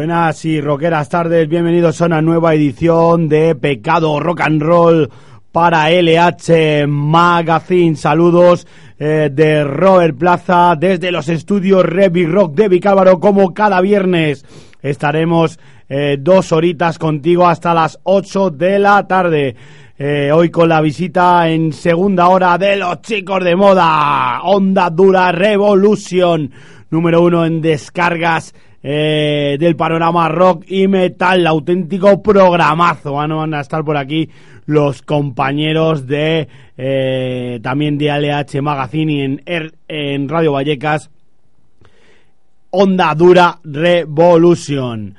Buenas y rockeras tardes, bienvenidos a una nueva edición de Pecado Rock and Roll para LH Magazine. Saludos eh, de Robert Plaza desde los estudios Revi Rock de Vicálvaro como cada viernes. Estaremos eh, dos horitas contigo hasta las 8 de la tarde. Eh, hoy con la visita en segunda hora de los chicos de moda. Onda Dura Revolution, número uno en descargas eh, del panorama rock y metal, auténtico programazo. Van a estar por aquí los compañeros de eh, también de ALH Magazine y en, er, en Radio Vallecas. Onda Dura Revolution.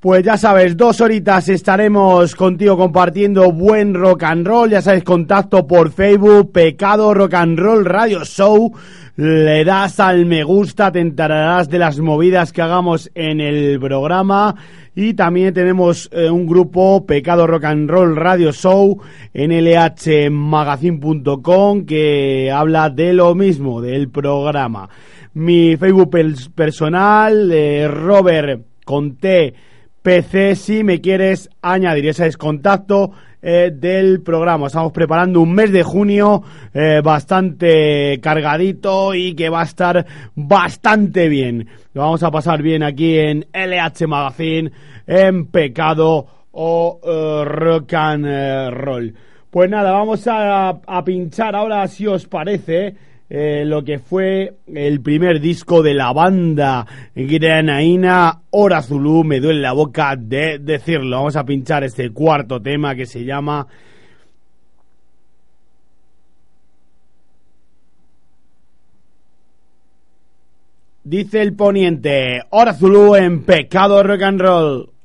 Pues ya sabes, dos horitas estaremos contigo compartiendo buen rock and roll. Ya sabes, contacto por Facebook, Pecado Rock and Roll Radio Show. Le das al me gusta, te enterarás de las movidas que hagamos en el programa. Y también tenemos eh, un grupo, Pecado Rock and Roll Radio Show, en lhmagazine.com, que habla de lo mismo, del programa. Mi Facebook personal, eh, Robert Conté PC si me quieres añadir. Ese es contacto eh, del programa. Estamos preparando un mes de junio eh, bastante cargadito y que va a estar bastante bien. Lo vamos a pasar bien aquí en LH Magazine, en Pecado o eh, Rock and Roll. Pues nada, vamos a, a pinchar ahora si os parece eh, lo que fue el primer disco de la banda granaína Hora Zulu. Me duele la boca de decirlo. Vamos a pinchar este cuarto tema que se llama Dice el poniente, Hora Zulu en pecado rock and roll.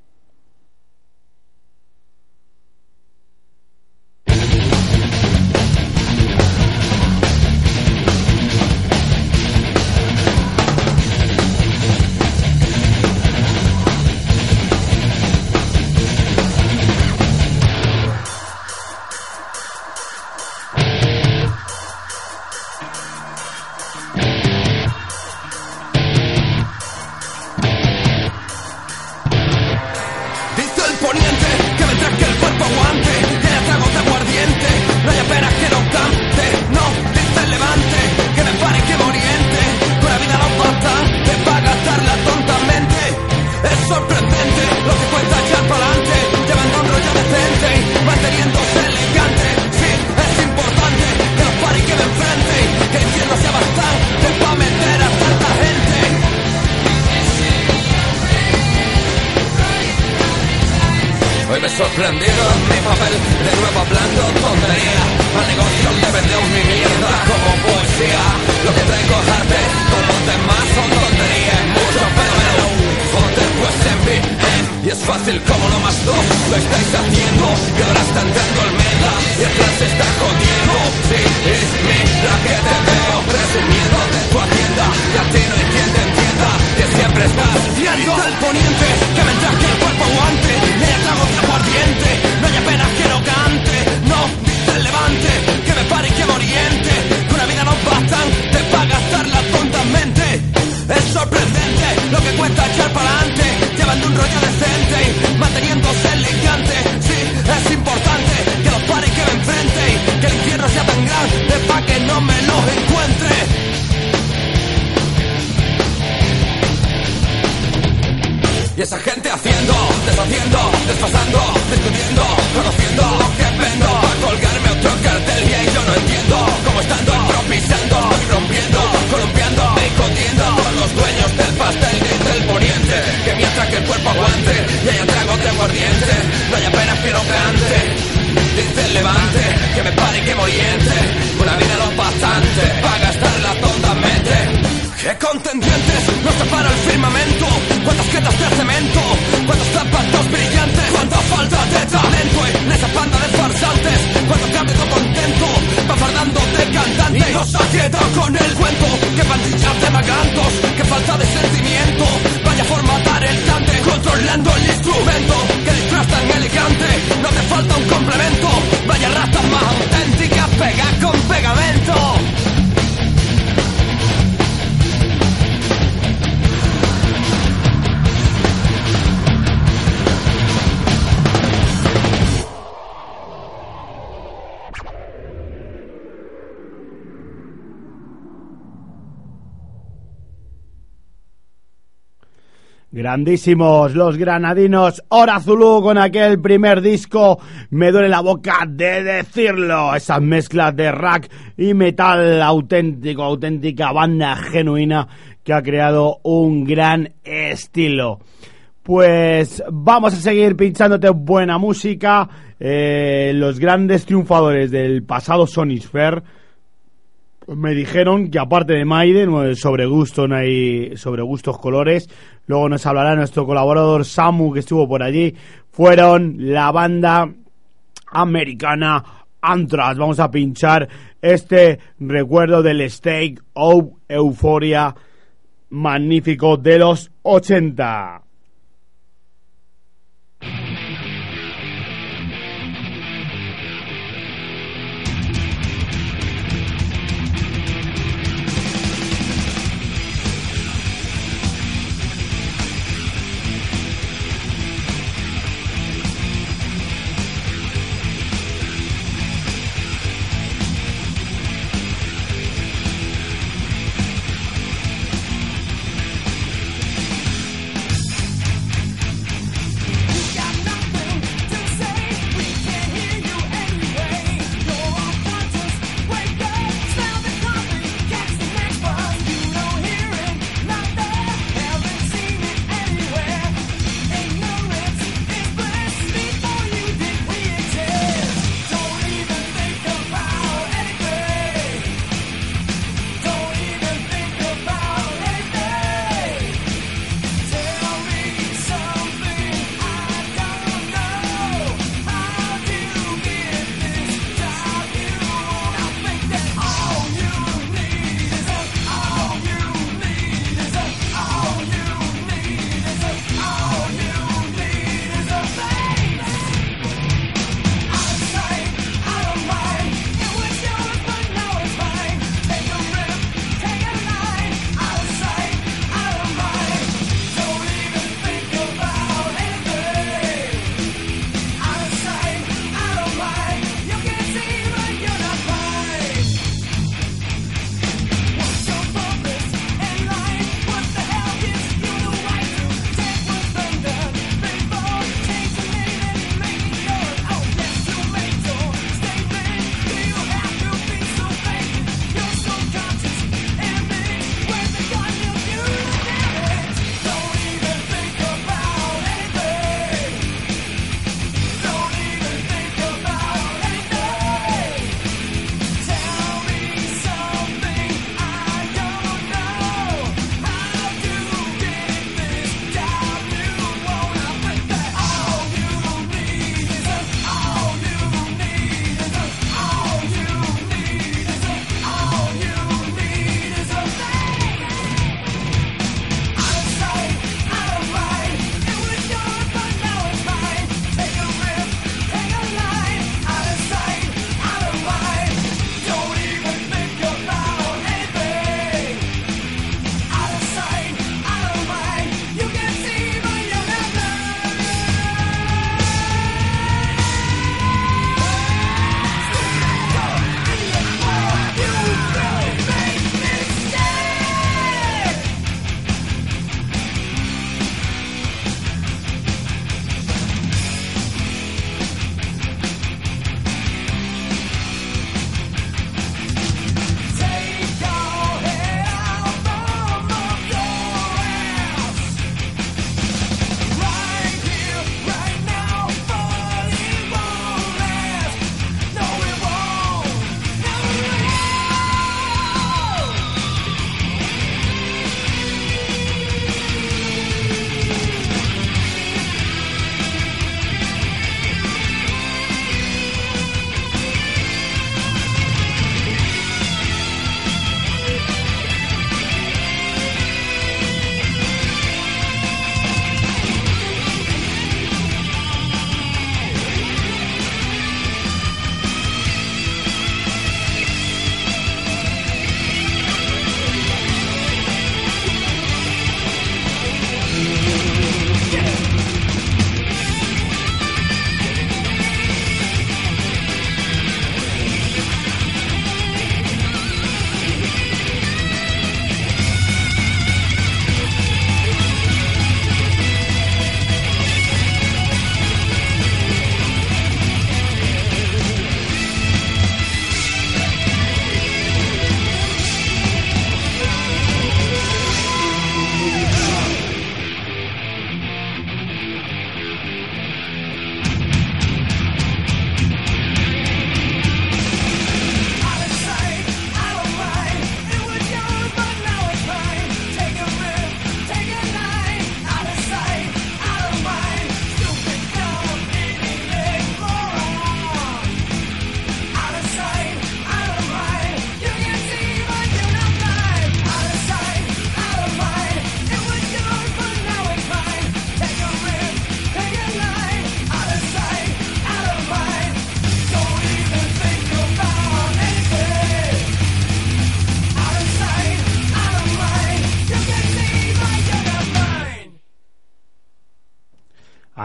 Grandísimos los granadinos Zulu con aquel primer disco. Me duele la boca de decirlo. Esas mezclas de rock y metal auténtico, auténtica banda genuina que ha creado un gran estilo. Pues vamos a seguir pinchándote buena música. Eh, los grandes triunfadores del pasado Sonisphere me dijeron que aparte de Maiden, sobre gusto no hay sobre gustos colores, luego nos hablará nuestro colaborador Samu que estuvo por allí, fueron la banda americana Anthrax. Vamos a pinchar este recuerdo del Stake of Euphoria magnífico de los 80.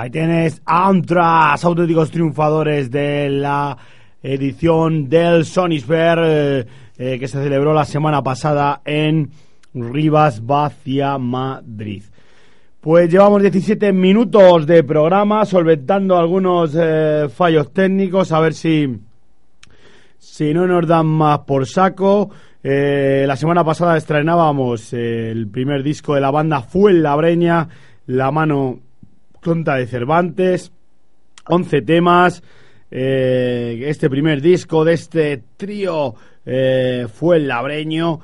Ahí tienes Antras, auténticos triunfadores de la edición del Sonisphere eh, eh, que se celebró la semana pasada en Rivas Vacia, Madrid. Pues llevamos 17 minutos de programa solventando algunos eh, fallos técnicos, a ver si, si no nos dan más por saco. la semana pasada estrenábamos el primer disco de la banda Fue la Breña, La Mano Tonta de Cervantes, 11 temas. Eh, este primer disco de este trío eh, fue el labreño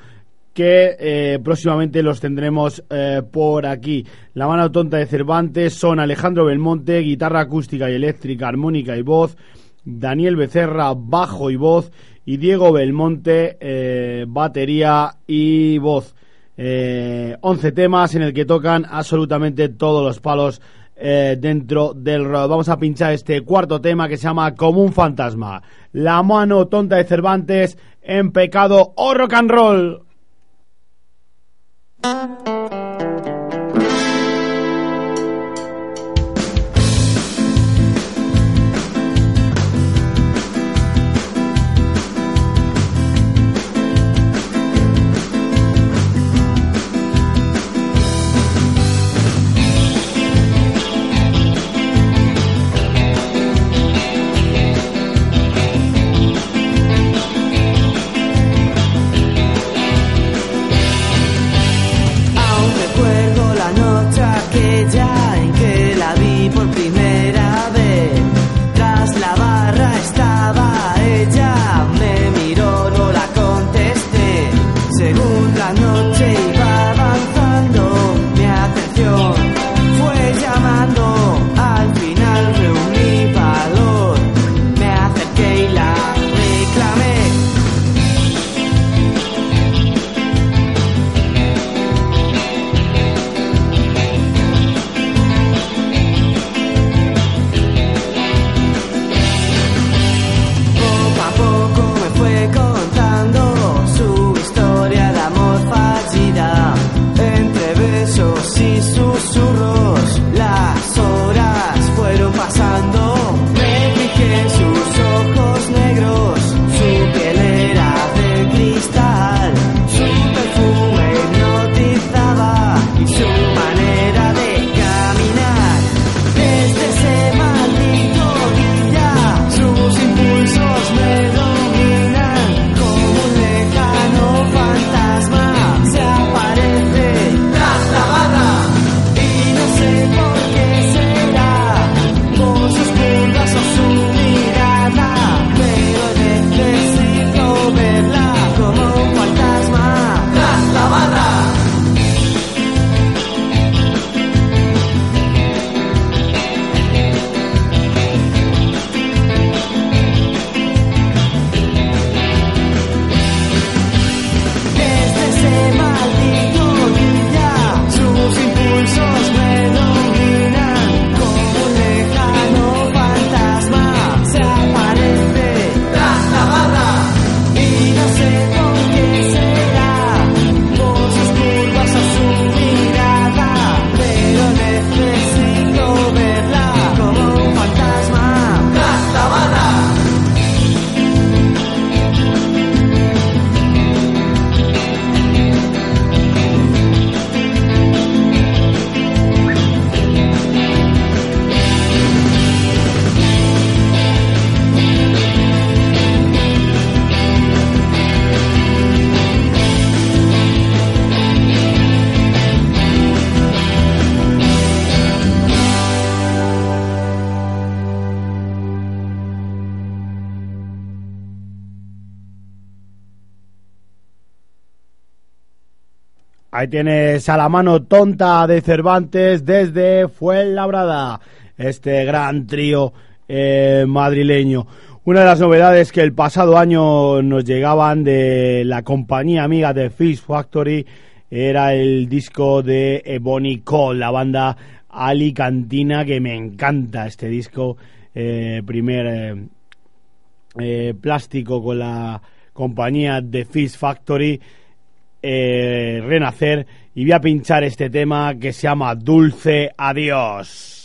que eh, próximamente los tendremos por aquí. La mano tonta de Cervantes son Alejandro Belmonte, guitarra acústica y eléctrica, armónica y voz, Daniel Becerra, bajo y voz, y Diego Belmonte, batería y voz. 11 temas en el que tocan absolutamente todos los palos eh, dentro del. Vamos a pinchar este cuarto tema que se llama Como un fantasma. La mano tonta de Cervantes en pecado o rock and roll. Tienes a la mano tonta de Cervantes desde Fuenlabrada, este gran trío eh, madrileño. Una de las novedades que el pasado año nos llegaban de la compañía amiga de Fish Factory era el disco de Ebony Cole, la banda alicantina que me encanta este disco, eh, primer eh, plástico con la compañía de Fish Factory eh, renacer y voy a pinchar este tema que se llama Dulce Adiós.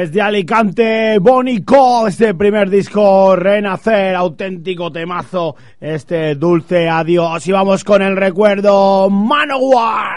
Desde Alicante, Bonico, este primer disco, Renacer, auténtico temazo, este dulce adiós. Y vamos con el recuerdo, Manowar.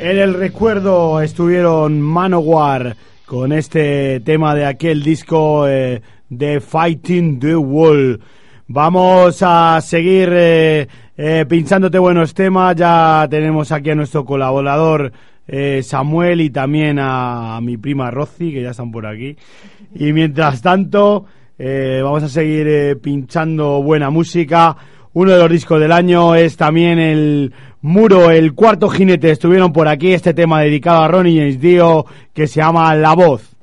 En el recuerdo estuvieron Manowar con este tema de aquel disco eh, de Fighting the Wall. Vamos a seguir eh, eh, pinchándote buenos temas. Ya tenemos aquí a nuestro colaborador Samuel y también a, mi prima Rosy, que ya están por aquí. Y mientras tanto, vamos a seguir pinchando buena música. Uno de los discos del año es también el Muro, el cuarto jinete. Estuvieron por aquí este tema dedicado a Ronnie James Dio que se llama La Voz.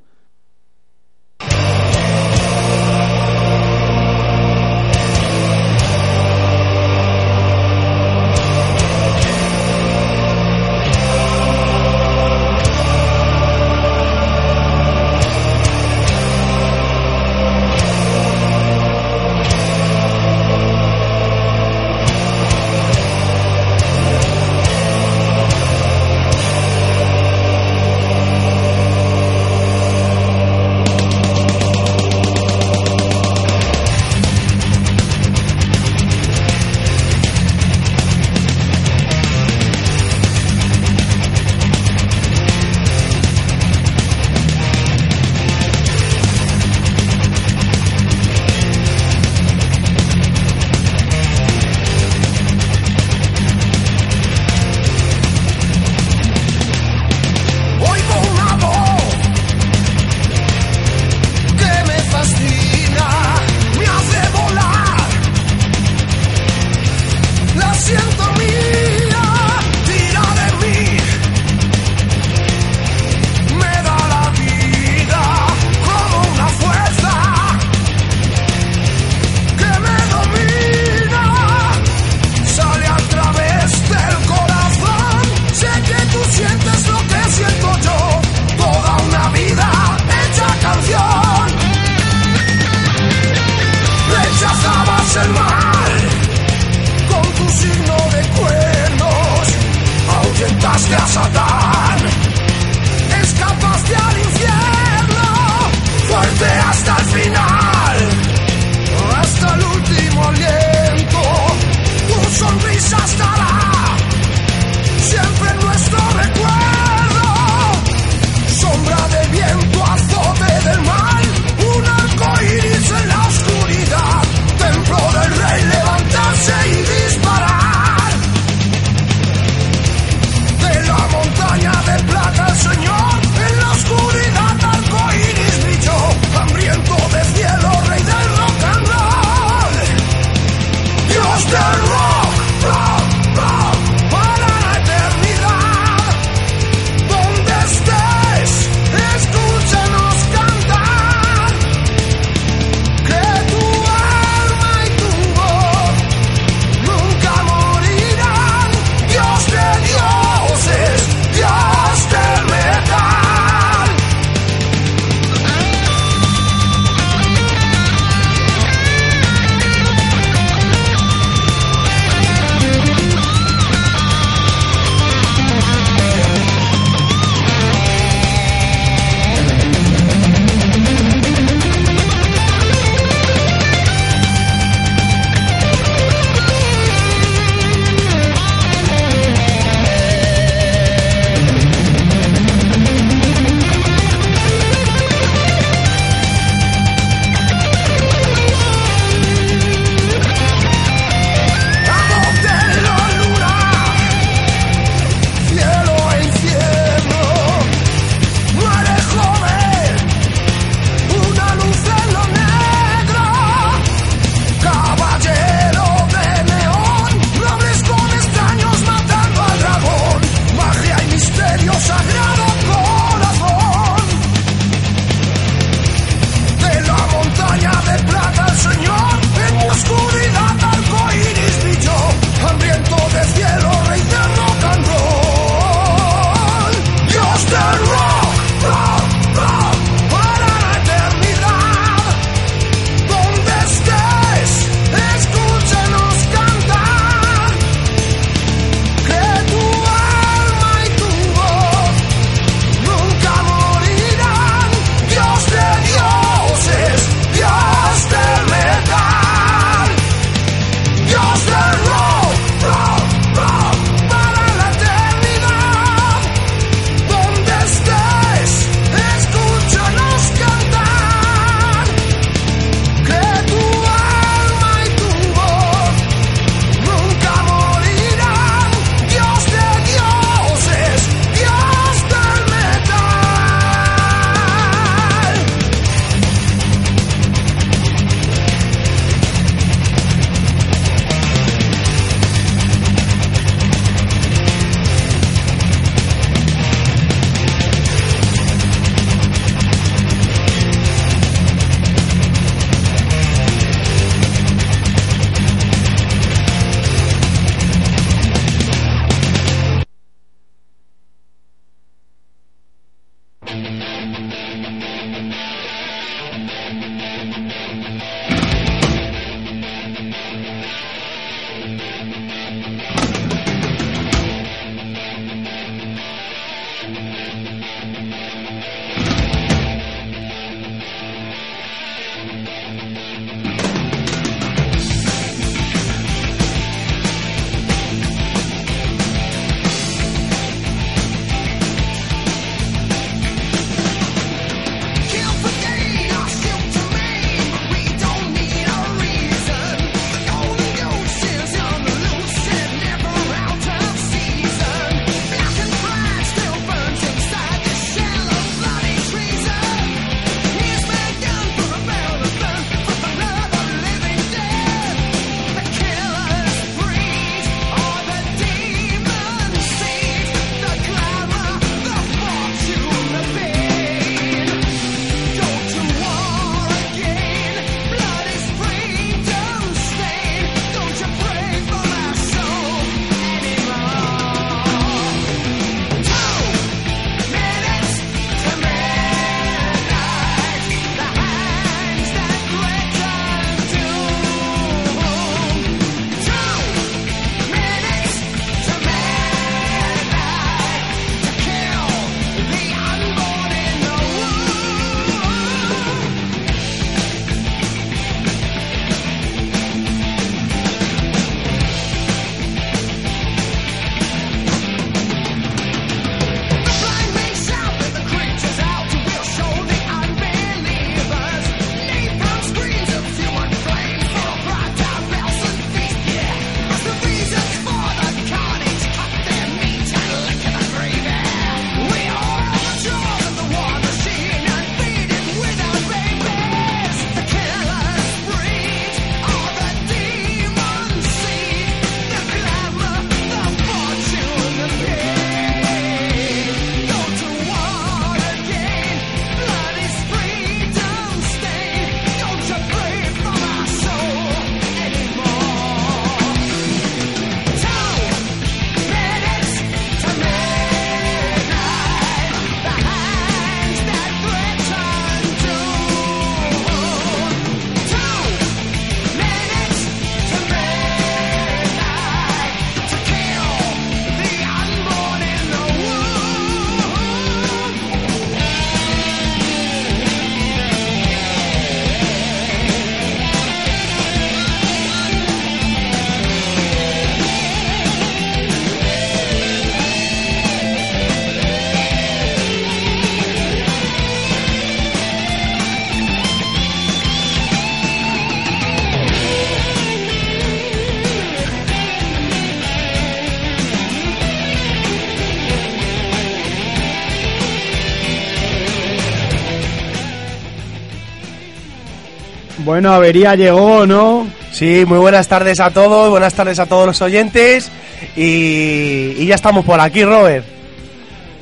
Bueno, avería llegó, ¿no? Sí, muy buenas tardes a todos, buenas tardes a todos los oyentes y, y ya estamos por aquí, Robert.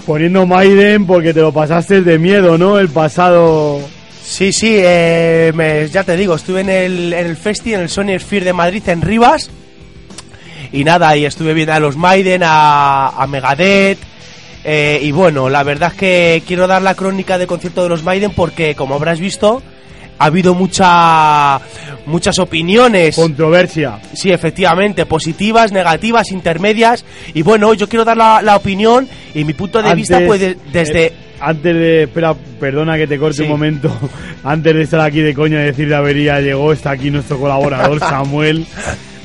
Poniendo Maiden porque te lo pasaste de miedo, ¿no? El pasado... Sí, sí, eh, me- ya te digo, estuve en el, en el Festi, en el Sony Sphere de Madrid, en Rivas. Y nada, y estuve viendo a los Maiden, a, a Megadeth. eh, y bueno, la verdad es que quiero dar la crónica de concierto de los Maiden porque, como habrás visto, ha habido mucha, muchas opiniones. Controversia. Sí, efectivamente, positivas, negativas, intermedias. Y bueno, yo quiero dar la, la opinión y mi punto de vista, Antes, pues de- desde... eh, antes de... Espera, perdona que te corte Sí. un momento. Antes de estar aquí de coña y decir la avería llegó, está aquí nuestro colaborador Samuel.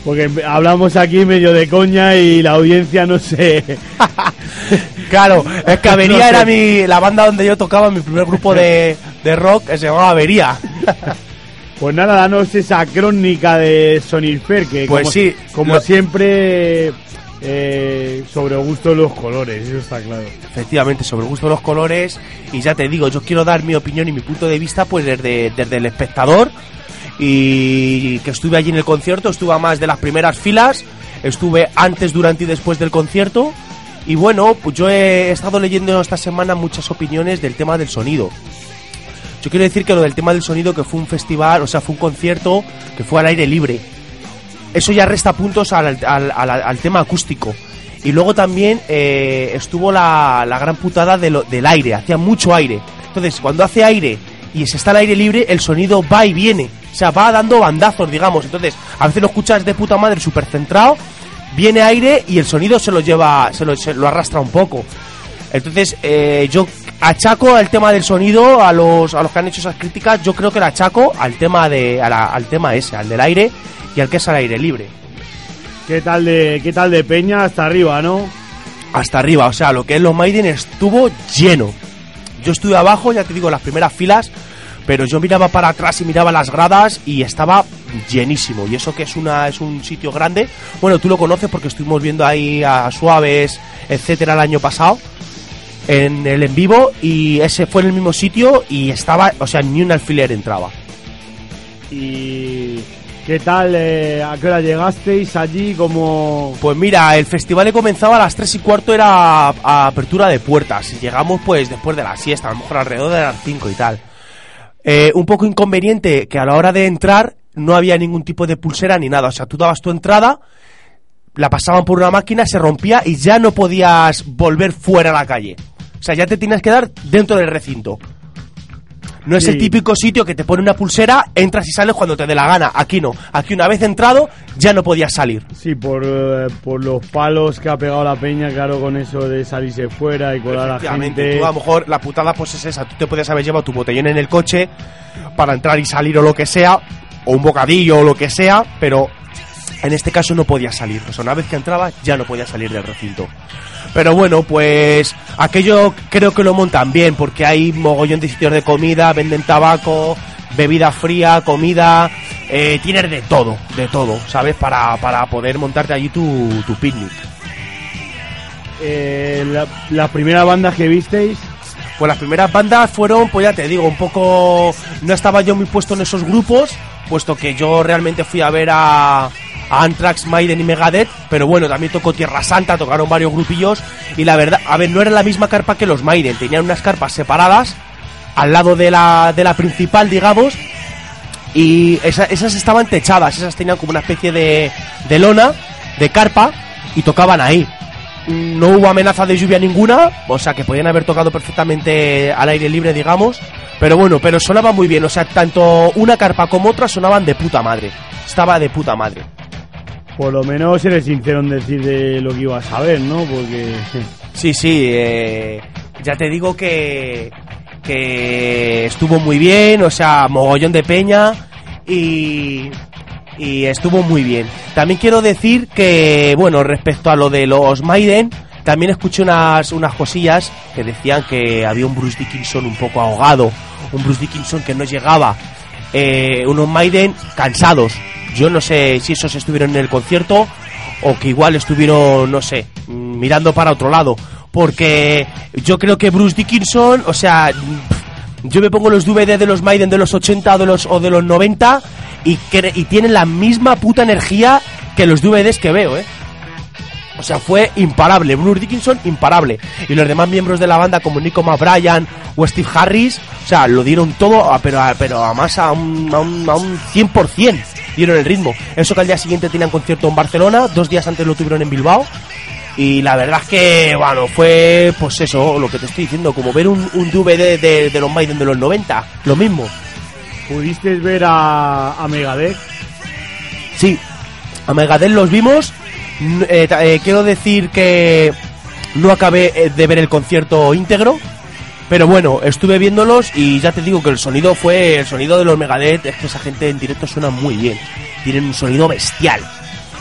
Porque hablamos aquí medio de coña y la audiencia no sé... Claro, es que Avería No sé. era mi, la banda donde yo tocaba, mi primer grupo de, de rock, que se llamaba Avería. Pues nada, danos esa crónica de Sonic Fair, que Pues como, sí, como lo- siempre eh, sobre gusto de los colores, eso está claro. Efectivamente, sobre el gusto de los colores. Y ya te digo, yo quiero dar mi opinión y mi punto de vista, pues desde, desde el espectador. Y que estuve allí en el concierto, estuve a más de las primeras filas, estuve antes, durante y después del concierto. Y bueno, pues yo he estado leyendo esta semana muchas opiniones del tema del sonido. Yo quiero decir que lo del tema del sonido, que fue un festival, o sea, fue un concierto que fue al aire libre. Eso ya resta puntos al, tema acústico. Y luego también eh, estuvo la, la gran putada de lo- del aire, hacía mucho aire. Entonces, cuando hace aire y se está al aire libre, el sonido va y viene. O sea, va dando bandazos, digamos. Entonces, a veces lo escuchas de puta madre, súper centrado, viene aire y el sonido se lo lleva, se lo, se lo arrastra un poco. Entonces, eh, yo achaco el tema del sonido a los, a los que han hecho esas críticas, yo creo que la achaco al tema de, a la- al tema ese, al del aire y al que es al aire libre. ¿Qué tal de qué tal de Peña hasta arriba, no? hasta arriba. O sea, lo que es los Maiden estuvo lleno. Yo estuve abajo, ya te digo, en las primeras filas, pero yo miraba para atrás y miraba las gradas y estaba llenísimo. Y eso que es una es un sitio grande. Bueno, tú lo conoces porque estuvimos viendo ahí a Suaves, etcétera, el año pasado en el en vivo y ese fue en el mismo sitio y estaba, o sea, ni un alfiler entraba. ¿Y qué tal? eh, ¿A qué hora llegasteis allí? Como Pues mira, el festival comenzaba a las 3 y cuarto, era a, a apertura de puertas. Llegamos pues después de la siesta, a lo mejor alrededor de las 5 y tal. Eh, un poco inconveniente que a la hora de entrar no había ningún tipo de pulsera ni nada. O sea, tú dabas tu entrada, la pasaban por una máquina, se rompía y ya no podías volver fuera a la calle. O sea, ya te tienes que dar dentro del recinto. No es Sí. el típico sitio que te pone una pulsera, entras y sales cuando te dé la gana. Aquí no. Aquí una vez entrado, ya no podías salir. sí, por, eh, por los palos que ha pegado la Peña, claro, con eso de salirse fuera y colar a la gente. tú a lo mejor la putada pues es esa, tú te puedes haber llevado tu botellón en el coche para entrar y salir o lo que sea, o un bocadillo o lo que sea, pero en este caso no podías salir, o sea, una vez que entraba ya no podías salir del recinto. Pero bueno, pues aquello creo que lo montan bien, porque hay mogollón de sitios de comida, venden tabaco, bebida fría, comida, eh, tienes de todo, de todo, ¿sabes? Para, para poder montarte allí tu, tu picnic. Eh, la- las primeras bandas que visteis, Pues las primeras bandas fueron, pues ya te digo, un poco... No estaba yo muy puesto en esos grupos, puesto que yo realmente fui a ver a, Anthrax, Maiden y Megadeth, pero bueno, también tocó Tierra Santa, tocaron varios grupillos, y la verdad, a ver, no era la misma carpa que los Maiden, tenían unas carpas separadas, al lado de la, de la principal, digamos, y esa- esas estaban techadas, esas tenían como una especie de, de lona, de carpa, y tocaban ahí. No hubo amenaza de lluvia ninguna, o sea que podían haber tocado perfectamente al aire libre, digamos. Pero bueno, pero sonaba muy bien, o sea, tanto una carpa como otra sonaban de puta madre. Estaba de puta madre. Por lo menos eres sincero en decir de lo que ibas a ver, ¿no? Porque Sí, sí, eh, ya te digo que, que estuvo muy bien, o sea, mogollón de peña y, y estuvo muy bien. También quiero decir que, bueno, respecto a lo de los Maiden, también escuché unas, unas cosillas que decían que había un Bruce Dickinson un poco ahogado, un Bruce Dickinson que no llegaba, eh, unos Maiden cansados. Yo no sé si esos estuvieron en el concierto o que igual estuvieron, no sé, mirando para otro lado. Porque yo creo que Bruce Dickinson, o sea, yo me pongo los DVD de los Maiden de los 80 o de los, o de los 90 y, y tienen la misma puta energía que los DVDs que veo, ¿eh? O sea, fue imparable. Bruce Dickinson, imparable. Y los demás miembros de la banda, como Nico McBrien o Steve Harris, o sea, lo dieron todo, pero, pero a más a un, a, un, a un 100%. Dieron el ritmo. Eso que al día siguiente tenían concierto en Barcelona, dos días antes lo tuvieron en Bilbao. Y la verdad es que, bueno, fue, pues eso, lo que te estoy diciendo, como ver un, un DVD de, de los Maiden de los 90. Lo mismo. ¿Pudiste ver a, a Megadeth? Sí, a Megadeth los vimos. Eh, eh, quiero decir que no acabé eh, de ver el concierto íntegro. Pero bueno, estuve viéndolos y ya te digo que el sonido fue. El sonido de los Megadeth es que esa gente en directo suena muy bien. Tienen un sonido bestial.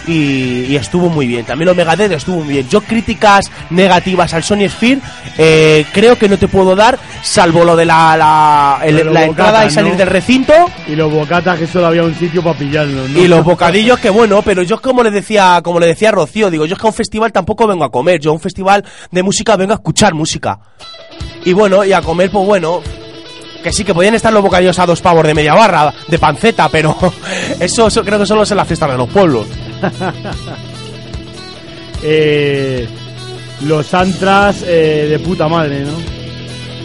Y, y estuvo muy bien. También los Megadeth estuvo muy bien. Yo críticas negativas al Sony Sphere eh, creo que no te puedo dar, salvo lo de la, la, el- entrada y salir ¿no? del recinto. Y los bocatas que solo había un sitio para pillarlos, ¿no? Y los bocadillos que bueno, pero yo como le decía, como le decía Rocío, digo, yo es que a un festival tampoco vengo a comer, yo a un festival de música vengo a escuchar música. Y bueno, y a comer pues bueno, que sí que podían estar los bocadillos a dos pavos de media barra, de panceta, pero eso, eso creo que solo es en la fiesta de los pueblos. Eh, los antras eh, de puta madre, ¿no?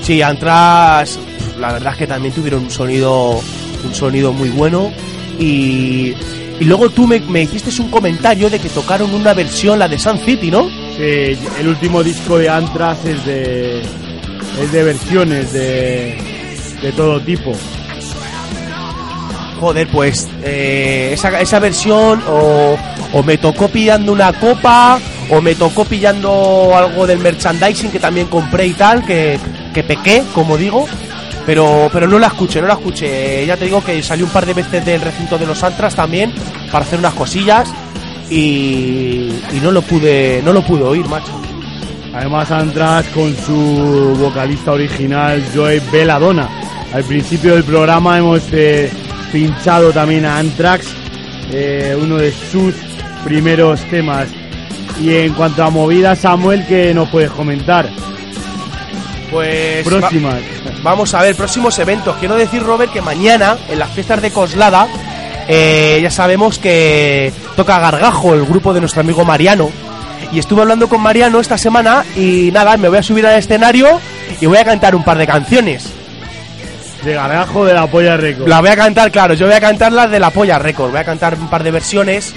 Sí, Antras, la verdad es que también tuvieron un sonido, un sonido muy bueno y y luego tú me, me hiciste un comentario de que tocaron una versión, la de Sun City, ¿no? Sí, el último disco de Antras es de, es de versiones de, de todo tipo. Joder, pues eh, esa, esa versión o, o me tocó pillando una copa o me tocó pillando algo del merchandising que también compré y tal, que, que pequé, como digo, pero, pero no la escuché, no la escuché. Ya te digo que salí un par de veces del recinto de los Antras también para hacer unas cosillas y, y no lo pude no lo pude oír, macho. Además Antras con su vocalista original Joey Belladonna. Al principio del programa hemos eh, pinchado también a Anthrax, eh, uno de sus primeros temas. Y en cuanto a movidas, Samuel, ¿qué nos puedes comentar? Pues Próximas. Vamos a ver, próximos eventos. Quiero decir, Robert, que mañana, en las fiestas de Coslada, eh, ya sabemos que toca Gargajo, el grupo de nuestro amigo Mariano. Y estuve hablando con Mariano esta semana y nada, me voy a subir al escenario y voy a cantar un par de canciones. De Gargajo de la Polla Record. La voy a cantar, claro, yo voy a cantar las de la Polla Record. Voy a cantar un par de versiones.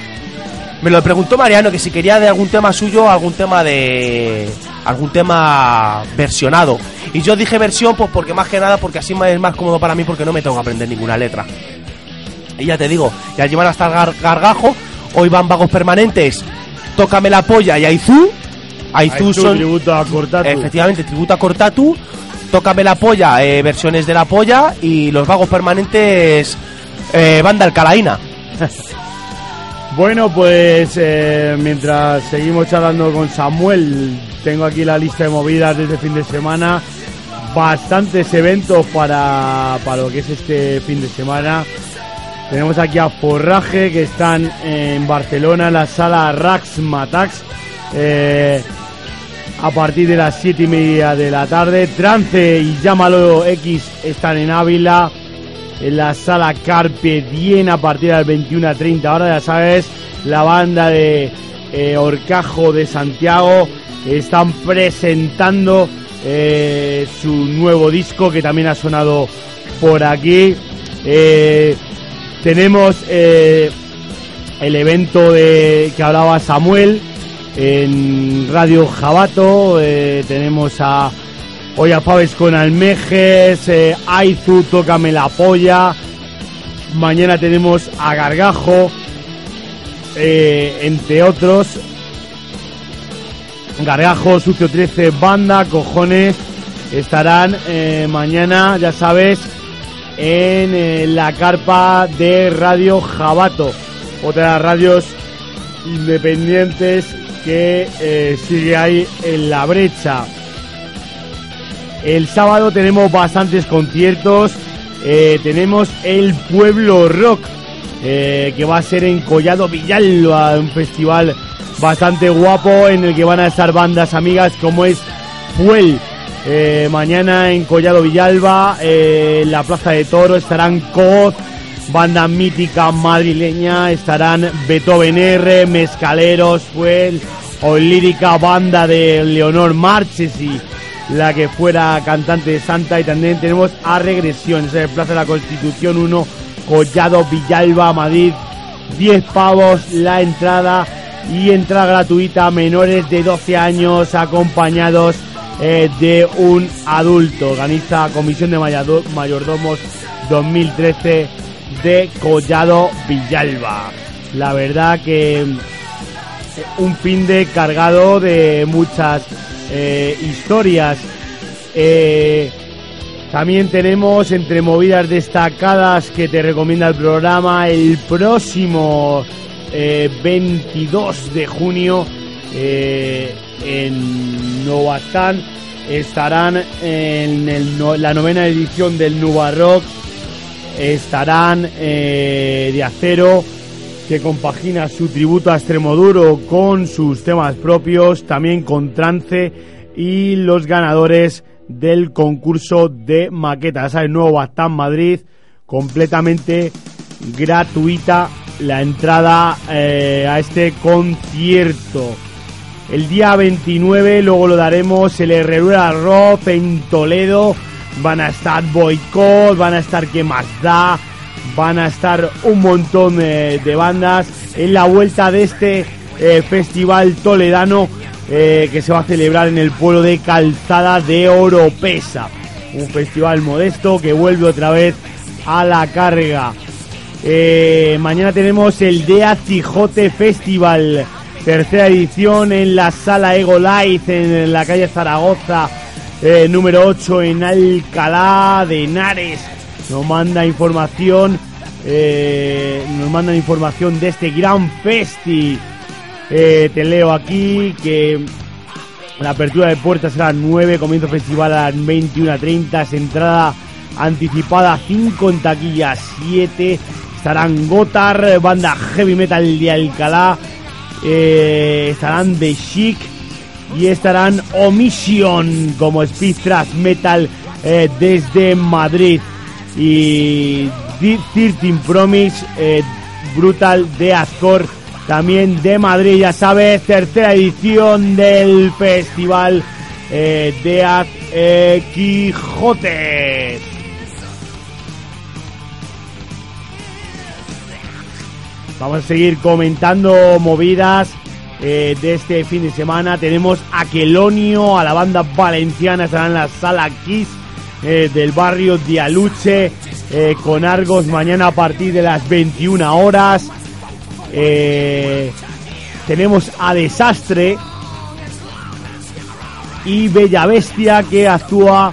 Me lo preguntó Mariano que si quería de algún tema suyo, algún tema de. algún tema versionado. Y yo dije versión, pues porque más que nada, porque así es más cómodo para mí, porque no me tengo que aprender ninguna letra. Y ya te digo, y al llevar hasta el gar- gargajo, hoy van vagos permanentes, Tócame la polla y Aizú. Aizú son. a Cortatu. Efectivamente, tributo a Cortatu. Tócame la polla, eh, versiones de la polla. Y los vagos permanentes, eh, banda Alcalaína. Bueno, pues eh, mientras seguimos charlando con Samuel, tengo aquí la lista de movidas desde fin de semana. Bastantes eventos para, para lo que es este fin de semana. Tenemos aquí a Forraje que están en Barcelona en la sala Rax Matax. eh, a partir de las 7 y media de la tarde. Trance y Llámalo X están en Ávila en la sala Carpe Diem a partir del 21 a 30 Ahora ya sabes, la banda de eh, Orcajo de Santiago están presentando eh, su nuevo disco que también ha sonado por aquí. Eh, tenemos el evento de que hablaba Samuel en Radio Jabato. eh, tenemos a Hoy a Faves con Almejes, eh, Aizu, Tócame la Polla. Mañana tenemos a Gargajo, eh, entre otros. Gargajo, Sucio 13, Banda, Cojones. Estarán eh, mañana, ya sabes, en la carpa de Radio Jabato. Otra de las radios independientes que eh, sigue ahí en la brecha. El sábado tenemos bastantes conciertos. Eh, tenemos el Pueblo Rock, eh, que va a ser en Collado Villalba, un festival bastante guapo en el que van a estar bandas amigas como es Fuel, mañana en Collado Villalba, en la Plaza de Toro, estarán Coz, banda mítica madrileña, estarán Beethoven R, Mezcaleros, Fuel, Olírica, banda de Leonor Marches y la que fuera cantante de Santa y también tenemos a Regresión, en Plaza de la Constitución 1, Collado Villalba, Madrid, 10 pavos la entrada y entrada gratuita a menores de 12 años acompañados eh, de un adulto. Organiza Comisión de Mayordomos 2013 de Collado Villalba. La verdad que eh, un fin de cargado de muchas eh, historias. también tenemos entre movidas destacadas que te recomienda el programa el próximo 22 de junio en Novastán estarán en la novena edición del Nuba Rock, estarán eh, de acero que compagina su tributo a Extremoduro con sus temas propios, también con trance y los ganadores del concurso de maquetas. El nuevo Bastán Madrid, completamente gratuita la entrada eh, a este concierto. El día 29 luego lo daremos el Herrera Rock en Toledo. Van a estar Boycott, van a estar Que Más Da, van a estar un montón eh, de bandas en la vuelta de este eh, festival toledano eh, que se va a celebrar en el pueblo de Calzada de Oropesa. Un festival modesto que vuelve otra vez a la carga. mañana tenemos el Dea Cijote Festival tercera edición en la sala Ego Light en la calle Zaragoza, eh, número 8 en Alcalá de Henares. Nos manda información, eh, nos mandan información de este gran festi. Eh, te leo aquí que la apertura de puertas será 9, comienzo festival a las 21.30, entrada anticipada 5 en taquilla 7. Estarán Gotar, banda heavy metal de Alcalá, estarán The Chic y estarán Omission como Speed Thrash Metal eh, desde Madrid. Y 13 Promise eh, Brutal de Azcor también de Madrid ya sabes tercera edición del festival de Az Quijote. Vamos a seguir comentando movidas eh, de este fin de semana. Tenemos a Quelonio, a la banda valenciana, estará en la sala Kiss eh, del barrio Dialuche eh, con Argos mañana a partir de las 21 horas. tenemos a Desastre y Bella Bestia que actúa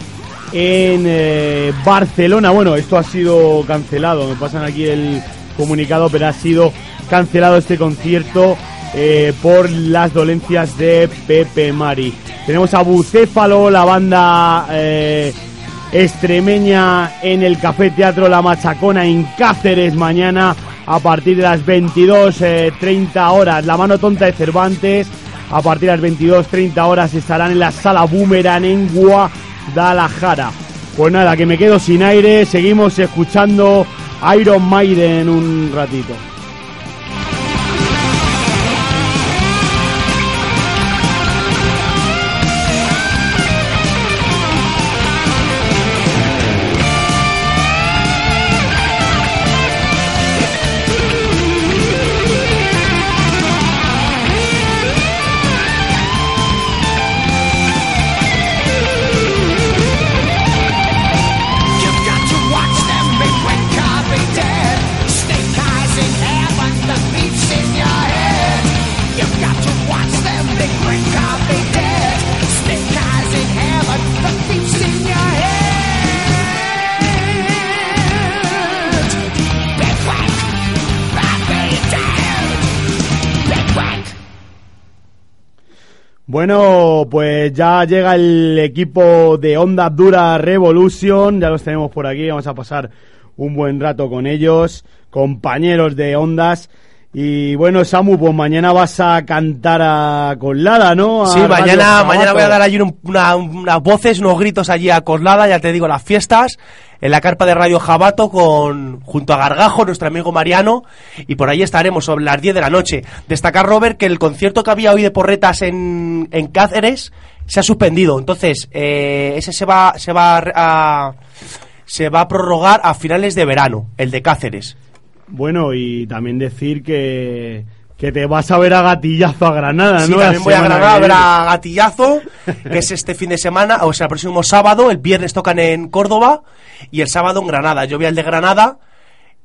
en Barcelona. Bueno, esto ha sido cancelado. Me pasan aquí el comunicado, pero ha sido cancelado este concierto eh, por las dolencias de Pepe Mari. Tenemos a Bucéfalo, la banda eh, extremeña en el Café Teatro La Machacona en Cáceres mañana a partir de las 22.30 eh, horas. La mano tonta de Cervantes a partir de las 22.30 horas estarán en la sala Boomerang en Guadalajara. Pues nada, que me quedo sin aire, seguimos escuchando Iron Maiden un ratito. Bueno, pues ya llega el equipo de Onda Dura Revolution, ya los tenemos por aquí, vamos a pasar un buen rato con ellos, compañeros de Ondas, Y bueno, Samu, pues mañana vas a cantar a Coslada, ¿no? A Sí, mañana, mañana voy a dar allí un- una- unas voces, unos gritos allí a Coslada, ya te digo, las fiestas, en la carpa de Radio Jabato con, junto a Gargajo, nuestro amigo Mariano, y por ahí estaremos sobre las 10 de la noche. Destacar, Robert, que el concierto que había hoy de porretas en, en Cáceres se ha suspendido, entonces, eh, ese se va, se va a, se va a prorrogar a finales de verano, el de Cáceres. Bueno, y también decir que, que te vas a ver a gatillazo a Granada, Sí, ¿no? También voy a Granada a ver a Gatillazo, que es este fin de semana, o sea, el próximo sábado, el viernes tocan en Córdoba y el sábado en Granada. Yo voy al de Granada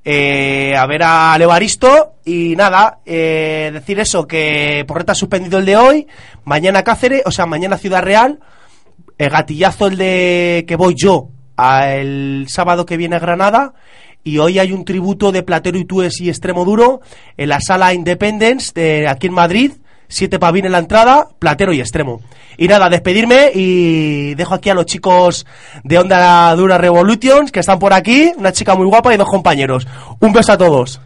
eh, a ver a Levaristo y nada, eh, decir eso, que Porreta ha suspendido el de hoy, mañana Cáceres, o sea, mañana Ciudad Real, el gatillazo el de que voy yo a el sábado que viene a Granada y hoy hay un tributo de Platero y Tues y Extremo Duro en la sala Independence de aquí en Madrid, siete pavines en la entrada, Platero y Extremo. Y nada, despedirme y dejo aquí a los chicos de Onda Dura Revolutions que están por aquí, una chica muy guapa y dos compañeros. Un beso a todos.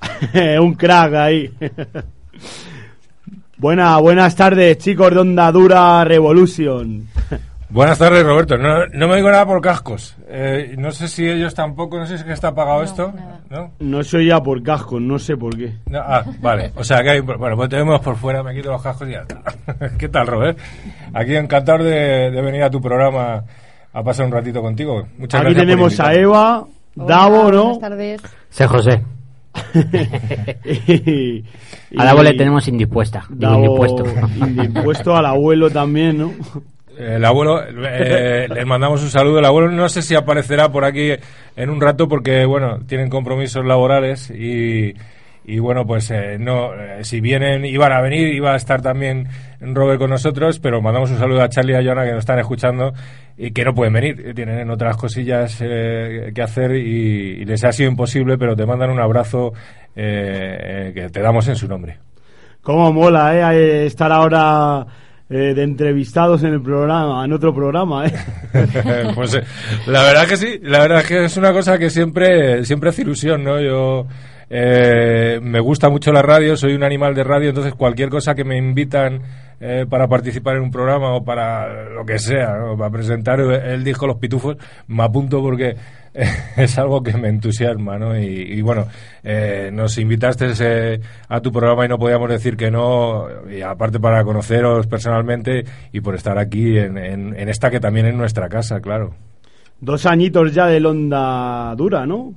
un crack ahí. Buena, buenas tardes, chicos de Onda Dura Revolution. Buenas tardes, Roberto. No, no me digo nada por cascos. Eh, no sé si ellos tampoco, no sé si está apagado esto. ¿No? No soy ya por cascos, no sé por qué. No, ah, vale. O sea, que hay, bueno, pues tenemos por fuera, me quito los cascos y ya está. ¿Qué tal, Robert? Aquí encantado de, de venir a tu programa a pasar un ratito contigo. Muchas Aquí gracias por tenemos a invitarme. Eva, Davo, Hola, ¿no? Buenas tardes. Sé José. y, Al abuelo le tenemos indispuesta. Davo, indispuesto. indispuesto al abuelo también, ¿no? El abuelo, eh, le mandamos un saludo. El abuelo no sé si aparecerá por aquí en un rato porque, bueno, tienen compromisos laborales y, y bueno, pues eh, no, eh, si vienen, iban a venir, iba a estar también Robert con nosotros, pero mandamos un saludo a Charlie y a Joana que nos están escuchando y que no pueden venir, tienen otras cosillas eh, que hacer y, les ha sido imposible, pero te mandan un abrazo eh, eh, que te damos en su nombre. Cómo mola, ¿eh? Estar ahora eh, de entrevistados en el programa, en otro programa, ¿eh? pues eh, la verdad que sí, la verdad que es una cosa que siempre, siempre hace ilusión, ¿no? Yo eh, me gusta mucho la radio, soy un animal de radio, entonces cualquier cosa que me invitan eh, para participar en un programa o para lo que sea, para presentar el disco Los Pitufos, me apunto porque eh, es algo que me entusiasma, ¿no? Y, bueno, eh, nos invitaste eh, a tu programa y no podíamos decir que no, y aparte para conoceros personalmente y por estar aquí en, en- en esta que también es nuestra casa, claro. Dos añitos ya de Onda Dura, ¿no?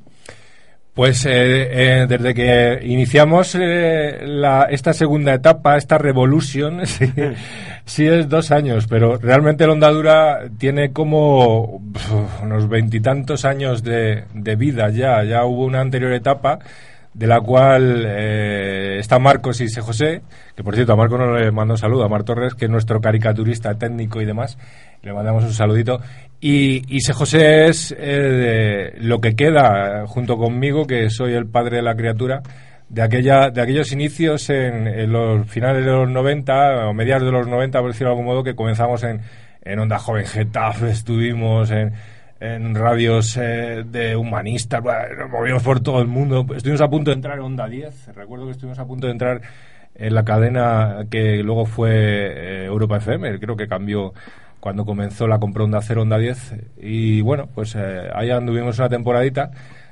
Pues eh, eh, desde que iniciamos eh, la, esta segunda etapa, esta revolution, sí, sí es dos años, pero realmente el Ondadura tiene como unos veintitantos años de, de vida ya. Ya hubo una anterior etapa de la cual eh, está Marcos y. José, que por cierto a Marcos no le mando un saludo, a Mar Torres, que es nuestro caricaturista técnico y demás, le mandamos un saludito. Y, y C. José es eh, lo que queda eh, junto conmigo, que soy el padre de la criatura, de aquella de aquellos inicios en, en los finales de los 90 o mediados de los 90, por decirlo de algún modo, que comenzamos en, en Onda Joven Getafe, estuvimos en, en radios eh, de humanistas, bueno, nos movimos por todo el mundo. Estuvimos a punto de entrar en Onda 10, recuerdo que estuvimos a punto de entrar en la cadena que luego fue eh, Europa FM, creo que cambió cuando comenzó la compra Onda 0, Onda 10. Y bueno, pues eh, ahí anduvimos una temporadita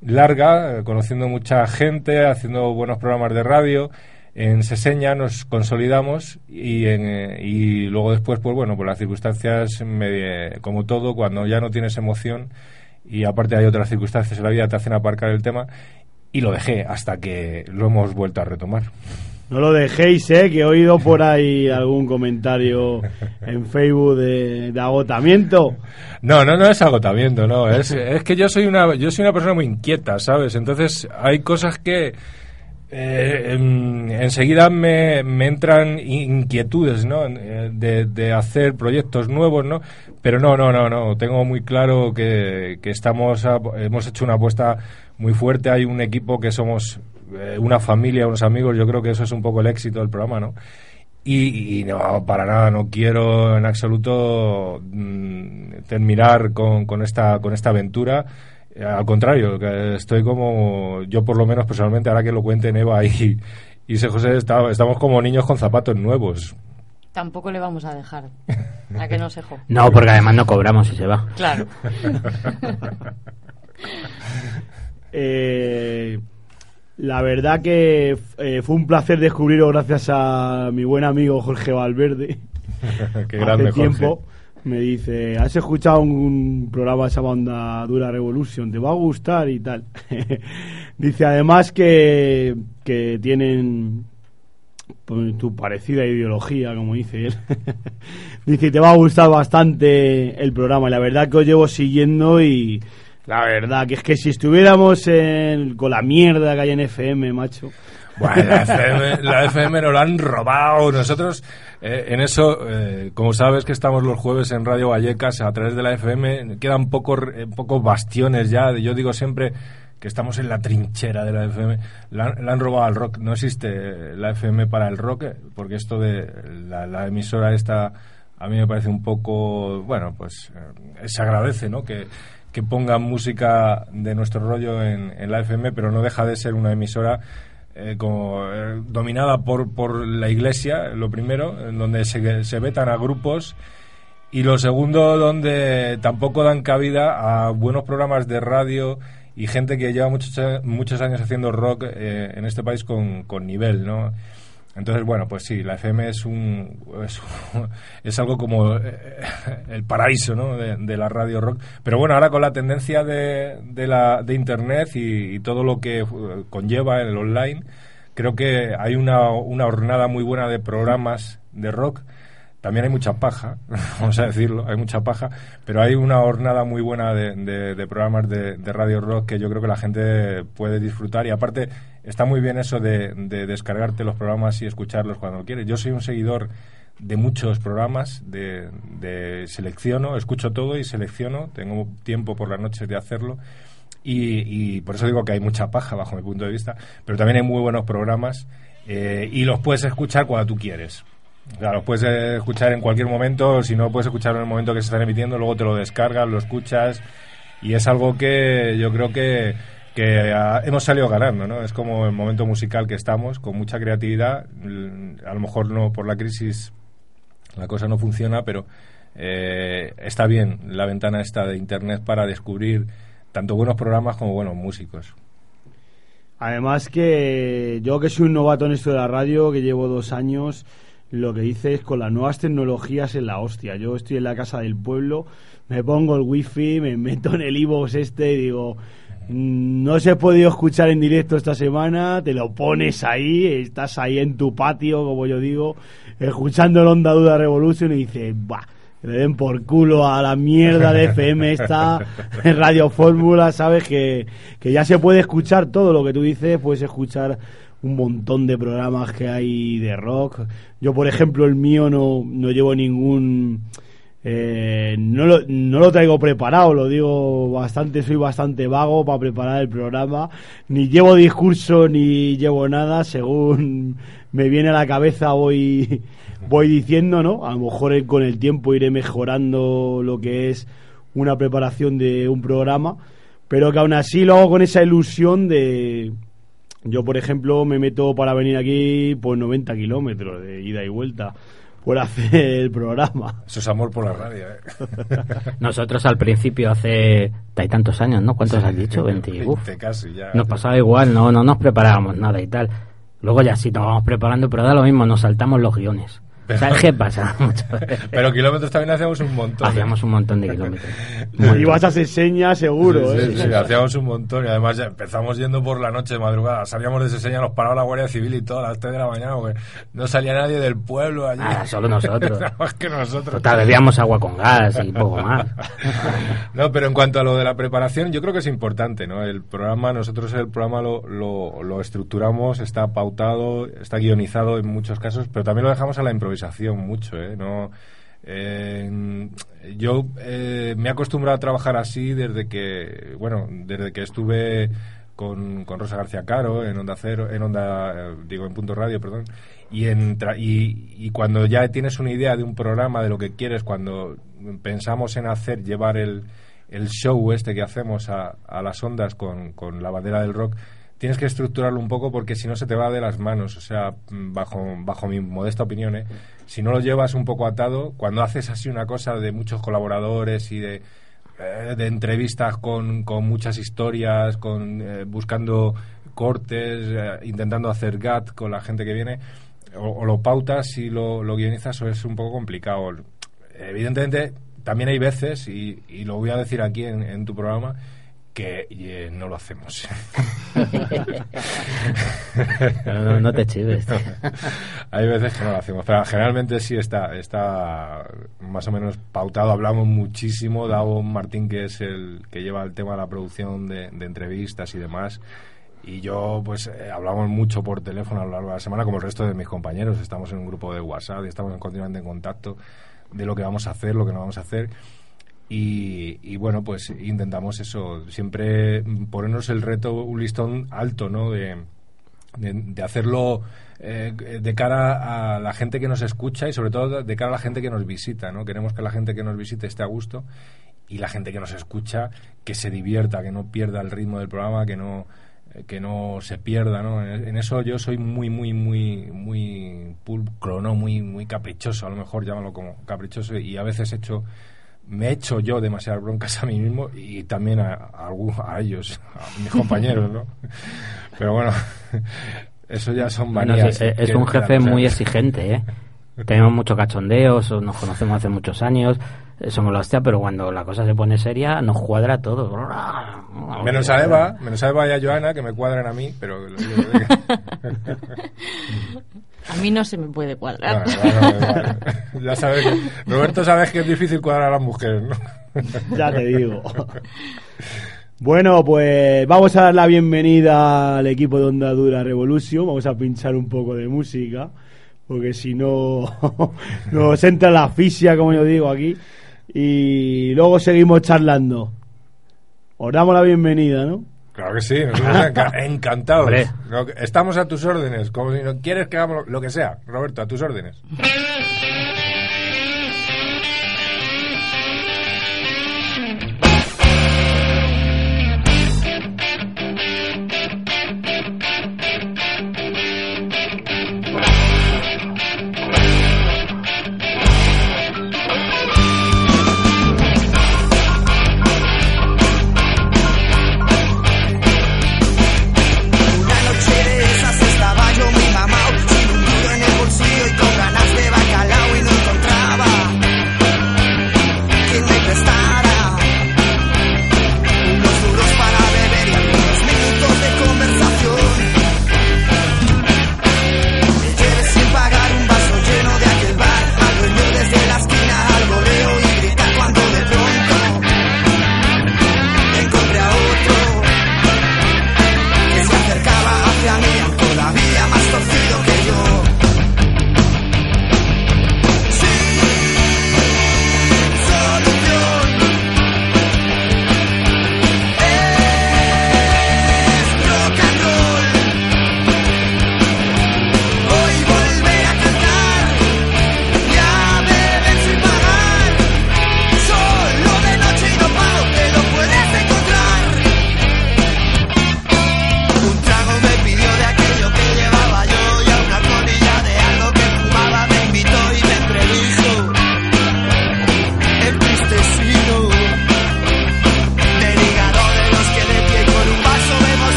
larga, eh, conociendo mucha gente, haciendo buenos programas de radio. En Seseña nos consolidamos y, en, eh, y luego después, pues bueno, pues las circunstancias, me- como todo, cuando ya no tienes emoción y aparte hay otras circunstancias en la vida te hacen aparcar el tema y lo dejé hasta que lo hemos vuelto a retomar. No lo dejéis, ¿eh? Que he oído por ahí algún comentario en Facebook de, agotamiento. No, no, no es agotamiento, no. Es, es que yo soy una, yo soy una persona muy inquieta, ¿sabes? Entonces hay cosas que eh, en- enseguida me, entran inquietudes, ¿no? Eh, De, de hacer proyectos nuevos, ¿no? Pero no, no, no, no. Tengo muy claro que, que estamos, hemos hecho una apuesta muy fuerte. Hay un equipo que somos eh, una familia, unos amigos. Yo creo que eso es un poco el éxito del programa, ¿no? Y, y no, para nada, no quiero en absoluto mm, terminar con, con esta, con esta aventura. Eh, al contrario, que estoy como, yo por lo menos personalmente, ahora que lo cuenten Eva y, y sé José, está- estamos como niños con zapatos nuevos. Tampoco le vamos a dejar a que no se jo. No, porque además no cobramos si se va. Claro. Eh, la verdad que eh, fue un placer descubriros gracias a mi buen amigo Jorge Valverde. Qué grande, Hace Jorge. tiempo me dice, ¿has escuchado un programa de esa banda Dura Revolution? ¿Te va a gustar? Y tal. dice además que, que tienen pues, tu parecida ideología, como dice él. dice, te va a gustar bastante el programa. Y la verdad que os llevo siguiendo y la verdad que es que si estuviéramos en- con la mierda que hay en FM, macho. Bueno, la FM, la FM nos la han robado. Nosotros, eh, en eso, eh, como sabes que estamos los jueves en Radio Vallecas a través de la FM, quedan pocos, eh, pocos bastiones ya. Yo digo siempre que estamos en la trinchera de la FM. La, han- robado al rock. No existe la FM para el rock, porque esto de la, la emisora esta a mí me parece un poco, bueno, pues eh, se agradece, ¿no? Que, que pongan música de nuestro rollo en, la FM, pero no deja de ser una emisora eh, como eh, dominada por, por la iglesia, lo primero, en donde se, se vetan a grupos y lo segundo, donde tampoco dan cabida a buenos programas de radio y gente que lleva muchos, muchos años haciendo rock eh, en este país con, con nivel, ¿no? Entonces, bueno, pues sí, la FM es un es, algo como eh, el paraíso, ¿no? De, la radio rock. Pero bueno, ahora con la tendencia de, de la de internet y, todo lo que eh, conlleva el online, creo que hay una, una hornada muy buena de programas de rock. También hay mucha paja, vamos a decirlo, hay mucha paja, pero hay una hornada muy buena de, de- de programas de, de radio rock que yo creo que la gente puede disfrutar y aparte está muy bien eso de, de descargarte los programas y escucharlos cuando quieres. Yo soy un seguidor de muchos programas, de, de selecciono, escucho todo y selecciono, tengo tiempo por las noches de hacerlo y, y por eso digo que hay mucha paja bajo mi punto de vista, pero también hay muy buenos programas eh, y los puedes escuchar cuando tú quieres. O sea, los puedes escuchar en cualquier momento, si no puedes escucharlo en el momento que se están emitiendo, luego te lo descargas, lo escuchas y es algo que yo creo que, que hemos salido ganando, ¿no? Es como el momento musical que estamos, con mucha creatividad, a lo mejor no por la crisis la cosa no funciona, pero eh, está bien la ventana esta de Internet para descubrir tanto buenos programas como buenos músicos. Además que yo que soy un novato en esto de la radio, que llevo dos años, lo que hice es con las nuevas tecnologías en la hostia. Yo estoy en la casa del pueblo, me pongo el wifi, me meto en el iVoox este y digo, "Mm, no se ha podido escuchar en directo esta semana, te lo pones ahí, estás ahí en tu patio, como yo digo, escuchando el Onda Duda Revolution y dices, que le den por culo a la mierda de FM esta, Radio Fórmula, sabes que, que ya se puede escuchar todo lo que tú dices, puedes escuchar un montón de programas que hay de rock. Yo, por ejemplo, el mío no, no llevo ningún... eh, no, lo, no lo traigo preparado, lo digo bastante, soy bastante vago para preparar el programa. Ni llevo discurso ni llevo nada, según me viene a la cabeza voy, voy diciendo, ¿no? A lo mejor con el tiempo iré mejorando lo que es una preparación de un programa, pero que aún así lo hago con esa ilusión de... Yo, por ejemplo, me meto para venir aquí por 90 kilómetros de ida y vuelta por hacer el programa. Eso es amor por la radio, ¿eh? Nosotros al principio hace hay tantos años, ¿no? ¿Cuántos has dicho? 20. Uf. 20 casi ya. Nos pasaba igual, no, no nos preparábamos nada y tal. Luego ya sí nos vamos preparando, pero da lo mismo, nos saltamos los guiones. ¿Sabes qué pasa? Pero kilómetros también hacíamos un montón. Hacíamos un montón de kilómetros. Y vas a hacer señas seguro, Sí, ¿eh? sí, sí, hacíamos un montón y además ya empezamos yendo por la noche de madrugada. Salíamos de Seseña, nos paraba la Guardia Civil y todo a las 3 de la mañana porque no salía nadie del pueblo allí. Ah, solo nosotros. Nada más que nosotros. Total, bebíamos agua con gas y poco más. No, pero en cuanto a lo de la preparación, yo creo que es importante, ¿no? El programa, nosotros el programa lo, lo, lo estructuramos, está pautado, está guionizado en muchos casos, pero también lo dejamos a la improvisación mucho, ¿eh? No, eh, yo eh, me he acostumbrado a trabajar así desde que, bueno, desde que estuve con, con Rosa García Caro en Onda Cero, en Onda, eh, digo, en Punto Radio, perdón, y, en tra- y, y cuando ya tienes una idea de un programa, de lo que quieres, cuando pensamos en hacer, llevar el, el show este que hacemos a, a las ondas con, con la bandera del rock, tienes que estructurarlo un poco porque si no se te va de las manos. O sea, mm, bajo, bajo mi modesta opinión, ¿eh? si no lo llevas un poco atado, cuando haces así una cosa de muchos colaboradores y de, eh, de entrevistas con, con muchas historias, con eh, buscando cortes, eh, intentando hacer GAT con la gente que viene, o, o lo pautas y lo, lo guionizas o es un poco complicado. Evidentemente, también hay veces, y, y lo voy a decir aquí en, en tu programa, que eh, no lo hacemos. No, no, te chives. Hay veces que no lo hacemos, pero generalmente sí está, está más o menos pautado. Hablamos muchísimo. Davo Martín, que es el que lleva el tema de la producción de, de entrevistas y demás. Y yo, pues, eh, hablamos mucho por teléfono a lo largo de la semana, como el resto de mis compañeros. Estamos en un grupo de WhatsApp y estamos en- continuamente en contacto de lo que vamos a hacer, lo que no vamos a hacer. Y, bueno, pues intentamos eso, siempre ponernos el reto, un listón alto, ¿no? De, de, hacerlo eh, de cara a la gente que nos escucha y sobre todo de cara a la gente que nos visita, ¿no? Queremos que la gente que nos visite esté a gusto y la gente que nos escucha que se divierta, que no pierda el ritmo del programa, que no que no se pierda, ¿no? En, eso yo soy muy muy muy muy pulcro, ¿no? Muy muy caprichoso, a lo mejor llámalo como caprichoso y a veces he hecho me he hecho yo demasiadas broncas a mí mismo y también a, a, a ellos, a mis compañeros, ¿no? Pero bueno, eso ya son manías. es, es un jefe muy exigente, ¿eh? Tenemos mucho cachondeo, so- nos conocemos hace muchos años, eh, somos la hostia, pero cuando la cosa se pone seria nos cuadra todo. Menos a Eva, menos a Eva y a Joana, que me cuadran a mí, pero... A mí no se me puede cuadrar. Ya sabes que- Roberto, sabes que es difícil cuadrar a las mujeres, ¿no? Ya te digo. Bueno, pues vamos a dar la bienvenida al equipo de Onda Dura Revolution. Vamos a pinchar un poco de música, porque si no nos entra la asfixia, como yo digo aquí. Y luego seguimos charlando. Os damos la bienvenida, ¿no? Claro que sí, nosotros enca- encantados. Estamos a tus órdenes, como si no quieres que hagamos lo que sea. Roberto, a tus órdenes.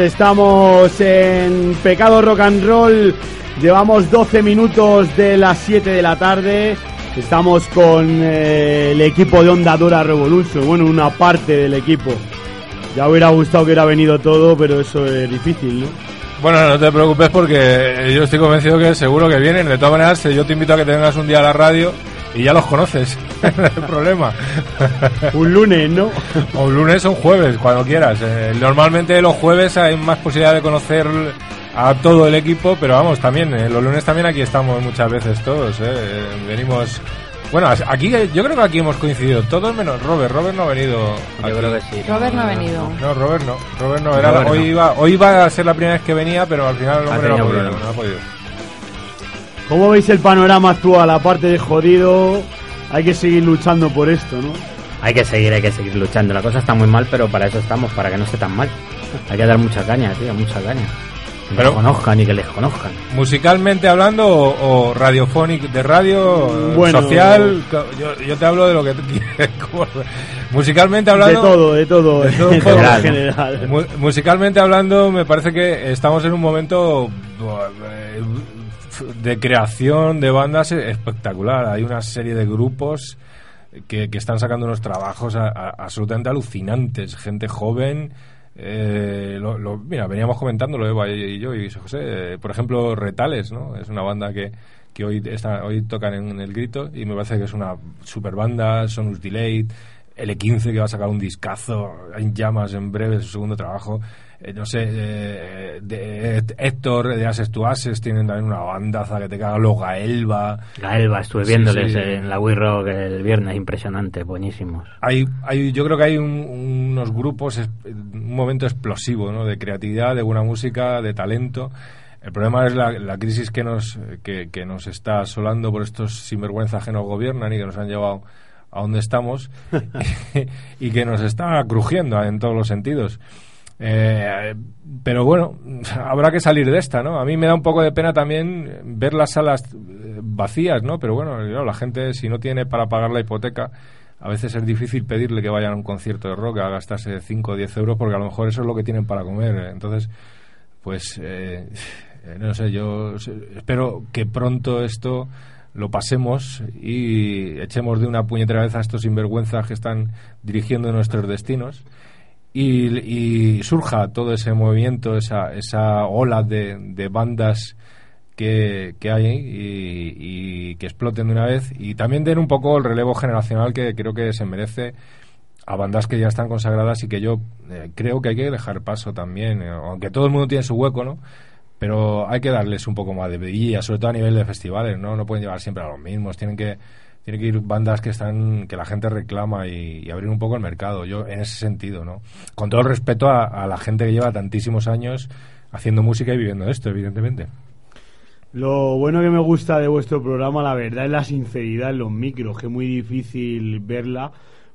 Estamos en Pecado Rock and Roll. Llevamos 12 minutos de las 7 de la tarde. Estamos con eh, el equipo de Onda Dura Revolution. Bueno, una parte del equipo. Ya hubiera gustado que hubiera venido todo, pero eso es difícil, ¿no? Bueno, no te preocupes porque yo estoy convencido que seguro que vienen. De todas maneras, yo te invito a que te vengas un día a la radio y ya los conoces. no hay problema. Un lunes, ¿no? O un lunes o un jueves, cuando quieras. Eh, normalmente los jueves hay más posibilidad de conocer a todo el equipo, pero vamos, también, eh, los lunes también aquí estamos muchas veces todos. eh. Eh, venimos. Bueno, aquí yo creo que aquí hemos coincidido todos menos Robert. Robert no ha venido. Yo aquí. creo que sí. Robert no ha venido. No, Robert no. Robert no. Era, Robert hoy, no. Iba, hoy iba a ser la primera vez que venía, pero al final el Ha hombre no ha tenido podido. problemas. No ha podido. ¿Cómo veis el panorama actual? Aparte de jodido, hay que seguir luchando por esto, ¿no? Hay que seguir, hay que seguir luchando. La cosa está muy mal, pero para eso estamos, para que no esté tan mal. Hay que dar mucha caña, tío, mucha caña. Que Pero- conozcan y que les conozcan. Musicalmente hablando o, o radiofónico, de radio, eh, Bueno. social, yo, yo te hablo de lo que tú quieres. como- Musicalmente hablando, de todo, de todo, de todo en general. general. mu- musicalmente hablando, me parece que estamos en un momento eh, de creación de bandas espectacular. Hay una serie de grupos que, que están sacando unos trabajos a- absolutamente alucinantes. Gente joven. eh, lo- lo- mira, veníamos comentándolo Eva y yo y José. eh, por ejemplo, Retales, ¿no? Es una banda que, que hoy, está, hoy tocan en, el grito y me parece que es una super banda. Sonus Delayed. L15 que va a sacar un discazo en llamas en breve, su segundo trabajo. Eh, no sé, eh, de, Héctor de Ases to Ases tienen también una bandaza que te caga, los Gaelba. Gaelba, estuve viéndoles sí. en la We Rock el viernes, impresionante, buenísimos. Hay, hay, yo creo que hay un- unos grupos, un momento explosivo ¿no? de creatividad, de buena música, de talento. El problema es la, la crisis que nos, que, que nos está asolando por estos sinvergüenzas que nos gobiernan y que nos han llevado a donde estamos y que nos está crujiendo en todos los sentidos. Eh, pero bueno, habrá que salir de esta, ¿no? A mí me da un poco de pena también ver las salas eh, vacías, ¿no? Pero bueno, la gente si no tiene para pagar la hipoteca, a veces es difícil pedirle que vayan a un concierto de rock a gastarse 5 o 10 euros porque a lo mejor eso es lo que tienen para comer. Entonces, pues, eh, no sé, yo espero que pronto esto lo pasemos y echemos de una puñetera vez a estos sinvergüenzas que están dirigiendo nuestros destinos y, y surja todo ese movimiento, esa, esa ola de, de bandas que, que hay y, y que exploten de una vez y también den un poco el relevo generacional que creo que se merece a bandas que ya están consagradas y que yo eh, creo que hay que dejar paso también, eh, aunque todo el mundo tiene su hueco, ¿no? Pero hay que darles un poco más de vidilla, sobre todo a nivel de festivales, ¿no? No pueden llevar siempre a los mismos, tienen que tienen que ir bandas que están que la gente reclama y, abrir un poco el mercado. Yo en ese sentido, ¿no? Con todo el respeto a, a la gente que lleva tantísimos años haciendo música y viviendo esto, evidentemente. Lo bueno que me gusta de vuestro programa, la verdad, es la sinceridad en los micros, que es muy difícil verla,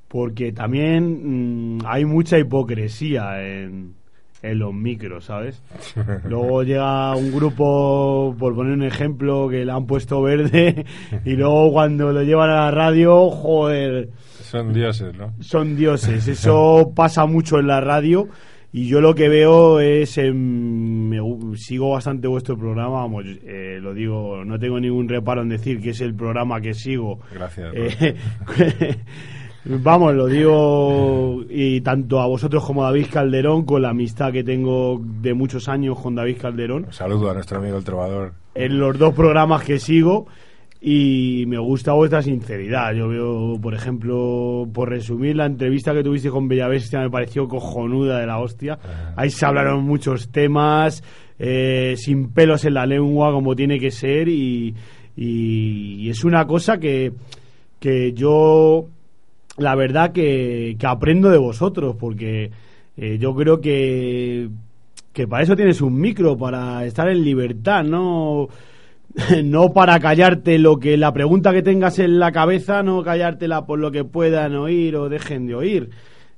porque también mm, hay mucha hipocresía en, en los micros, ¿sabes? Luego llega un grupo, por poner un ejemplo, que le han puesto verde, y luego cuando lo llevan a la radio, joder, Son dioses, ¿no? son dioses. Eso pasa mucho en la radio. Y yo lo que veo es, me sigo bastante vuestro programa, vamos, eh, lo digo, no tengo ningún reparo en decir que es el programa que sigo. Gracias. Eh, vamos, lo digo, y tanto a vosotros como a David Calderón, con la amistad que tengo de muchos años con David Calderón, Un saludo a nuestro amigo el trovador. en los dos programas que sigo y me gusta vuestra sinceridad. Yo veo, por ejemplo, por resumir, la entrevista que tuviste con Bellavestia me pareció cojonuda de la hostia. Ahí se hablaron muchos temas, eh, sin pelos en la lengua, como tiene que ser, y, y- y es una cosa que, que yo, la verdad, que, aprendo de vosotros, porque eh, yo creo que que para eso tienes un micro, para estar en libertad, no no para callarte lo que la pregunta que tengas en la cabeza, no callártela por lo que puedan oír o dejen de oír.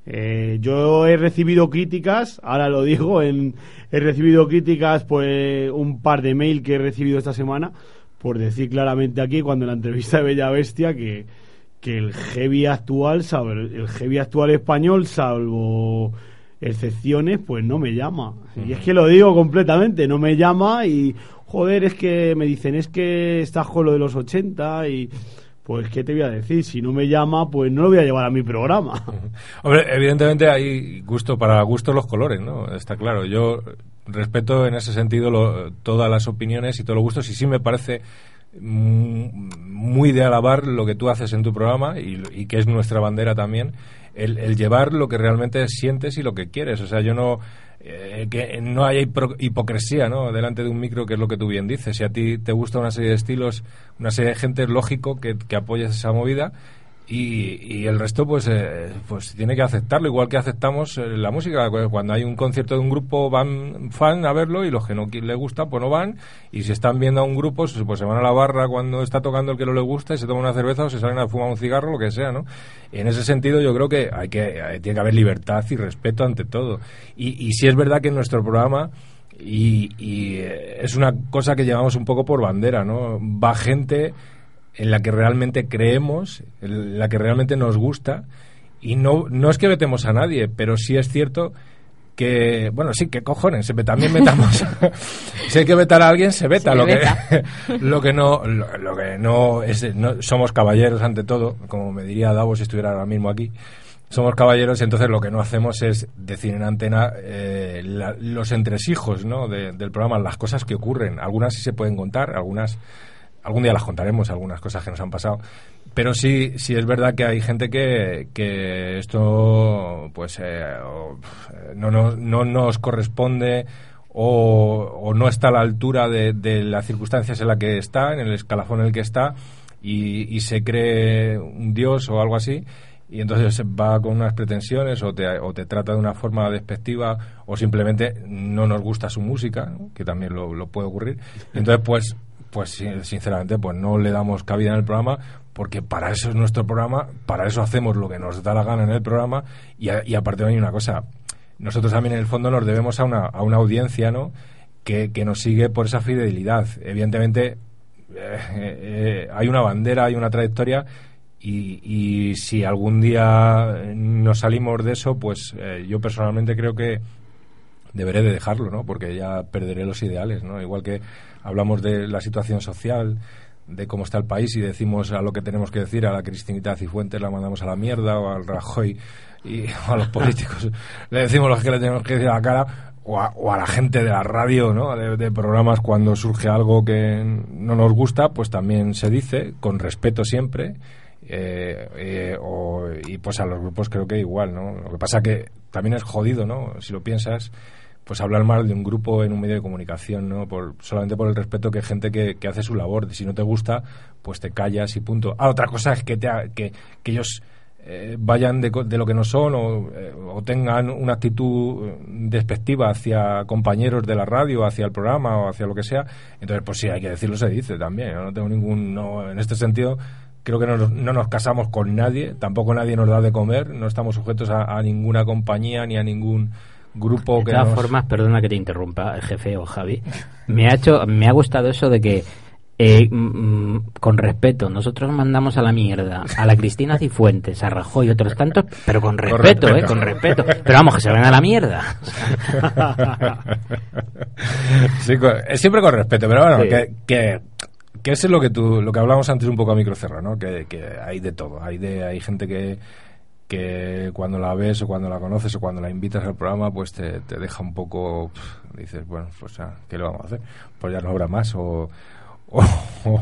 Eh, yo he recibido críticas, ahora lo digo, en, he recibido críticas, pues un par de mail que he recibido esta semana, por decir claramente aquí, cuando en la entrevista de Bella Bestia, que, que el heavy actual, el heavy actual español, salvo excepciones, pues no me llama. Y es que lo digo completamente, no me llama y, joder, es que me dicen, es que estás con lo de los 80 y... Pues, ¿qué te voy a decir? Si no me llama, pues no lo voy a llevar a mi programa. Hombre, evidentemente hay gusto para gustos los colores, ¿no? Está claro. Yo respeto en ese sentido lo- todas las opiniones y todos los gustos y sí me parece muy de alabar lo que tú haces en tu programa y, y que es nuestra bandera también, el, el llevar lo que realmente sientes y lo que quieres. O sea, yo no... eh, que no haya hipocresía ¿no? delante de un micro, que es lo que tú bien dices. Si a ti te gusta una serie de estilos, una serie de gente, es lógico que, que apoyes esa movida y, y el resto pues eh, pues tiene que aceptarlo igual que aceptamos eh, la música. Cuando hay un concierto de un grupo van fan a verlo y los que no qui- le gusta pues no van. Y si están viendo a un grupo pues se van a la barra cuando está tocando el que no le gusta y se toman una cerveza o se salen a fumar un cigarro lo que sea no en ese sentido yo creo que hay que eh, tiene que haber libertad y respeto ante todo. Y, y sí es verdad que en nuestro programa y, y, eh, es una cosa que llevamos un poco por bandera, ¿no? Va gente en la que realmente creemos, en la que realmente nos gusta, y no, no es que vetemos a nadie, pero sí es cierto que, bueno, sí, que cojones, también metamos. si hay que vetar a alguien, se veta. Se lo, veta. Que, lo que no, lo, lo que no es, no- somos caballeros ante todo, como me diría Davos si estuviera ahora mismo aquí. Somos caballeros entonces lo que no hacemos es decir en antena eh, la- los entresijos ¿no? de- del programa, las cosas que ocurren. Algunas sí se pueden contar, algunas algún día las contaremos, algunas cosas que nos han pasado. Pero sí, sí es verdad que hay gente que, que esto pues eh, eh, no, nos- no nos corresponde o, o no está a la altura de, de las circunstancias en las que está, en el escalafón en el que está, y, y se cree un dios o algo así, y entonces va con unas pretensiones o te, o te trata de una forma despectiva o simplemente no nos gusta su música, ¿no? que también lo, puede ocurrir. Entonces, pues, pues sinceramente, pues no le damos cabida en el programa porque para eso es nuestro programa, para eso hacemos lo que nos da la gana en el programa y, a- y aparte hay una cosa, nosotros también en el fondo nos debemos a una, a una audiencia, ¿no? Que, que nos sigue por esa fidelidad. Evidentemente, eh, eh, hay una bandera, hay una trayectoria y, y si algún día nos salimos de eso, pues eh, yo personalmente creo que deberé de dejarlo, ¿no? Porque ya perderé los ideales, ¿no? Igual que hablamos de la situación social, de cómo está el país y decimos a lo que tenemos que decir, a la Cristinita Cifuentes la mandamos a la mierda o al Rajoy y o a los políticos le decimos lo que le tenemos que decir a la cara o a, o a la gente de la radio, ¿no? De, de programas cuando surge algo que no nos gusta, pues también se dice, con respeto siempre, eh, eh, o- y pues a los grupos creo que igual, ¿no? Lo que pasa que también es jodido, ¿no? Si lo piensas, pues hablar mal de un grupo en un medio de comunicación, ¿no? Por, solamente por el respeto que gente que, que hace su labor. Si no te gusta, pues te callas y punto. Ah, otra cosa es que, te, que, que ellos eh, vayan de, de lo que no son o, eh, o tengan una actitud eh, despectiva hacia compañeros de la radio, hacia el programa o hacia lo que sea. Entonces, pues sí, hay que decirlo, se dice también. Yo no tengo ningún... No, en este sentido, creo que no, no nos casamos con nadie, tampoco nadie nos da de comer, no estamos sujetos a ninguna compañía ni a ningún grupo De que todas nos... formas, perdona que te interrumpa, jefe o Javi. Me ha hecho, me ha gustado eso de que, eh, mm, mm, con respeto, nosotros mandamos a la mierda a la Cristina Cifuentes, a Rajoy y otros tantos, pero con respeto, respeto. eh, con respeto. Pero vamos, que se ven a la mierda. Sí, con- es siempre con respeto, pero bueno, Sí. que, que, que eso es lo que tú, lo que hablamos antes un poco a microcerra, ¿no? Que, que hay de todo, hay de, hay gente que, que cuando la ves o cuando la conoces o cuando la invitas al programa, pues te, te deja un poco, dices, bueno, pues ah, ¿qué le vamos a hacer? Pues ya no habrá más o, o,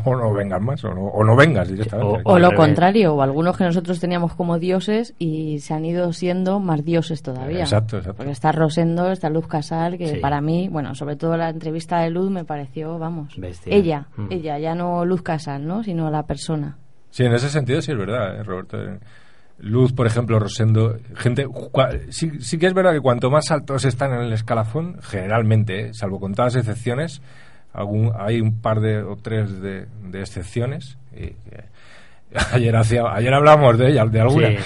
o no vengas más o no, o no vengas directamente. O lo contrario, o algunos que nosotros teníamos como dioses y se han ido siendo más dioses todavía. Exacto, exacto. Porque está Rosendo, está Luz Casal, que Sí. para mí, bueno, sobre todo la entrevista de Luz me pareció, vamos, Bestia. ella, Mm. ella, ya no Luz Casal, ¿no? Sino la persona. Sí, en ese sentido sí es verdad, ¿eh, Roberto. Luz, por ejemplo, Rosendo, gente, sí, sí que es verdad que cuanto más altos están en el escalafón, generalmente, ¿eh? salvo contadas excepciones, algún, hay un par de o tres de, excepciones. Eh, ayer hacía, ayer hablábamos de ellas, de alguna. Sí.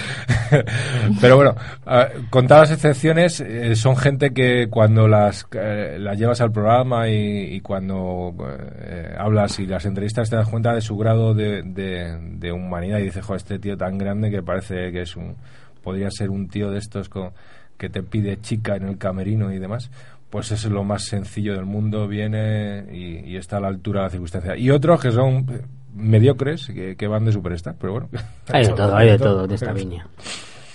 Pero bueno, ah, contadas excepciones eh, son gente que cuando las, eh, las llevas al programa y, y cuando eh, hablas y las entrevistas te das cuenta de su grado de, de- de humanidad y dices, jo, este tío tan grande que parece que es un podría ser un tío de estos con, que te pide chica en el camerino y demás, pues es lo más sencillo del mundo, viene y, y está a la altura de la circunstancia. Y otros que son mediocres, que, que van de superstar, pero bueno. Hay de todo, hay de todo de esta viña.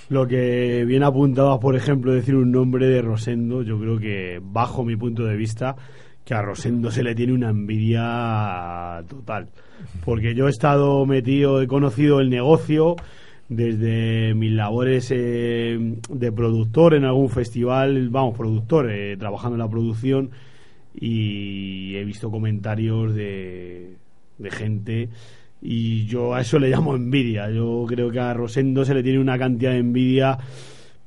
Lo que bien apuntabas, por ejemplo, decir un nombre de Rosendo, yo creo que, bajo mi punto de vista, que a Rosendo se le tiene una envidia total. Porque yo he estado metido, he conocido el negocio desde mis labores eh, de productor en algún festival, vamos, productor, eh, trabajando en la producción, y he visto comentarios de, de gente y yo a eso le llamo envidia. Yo creo que a Rosendo se le tiene una cantidad de envidia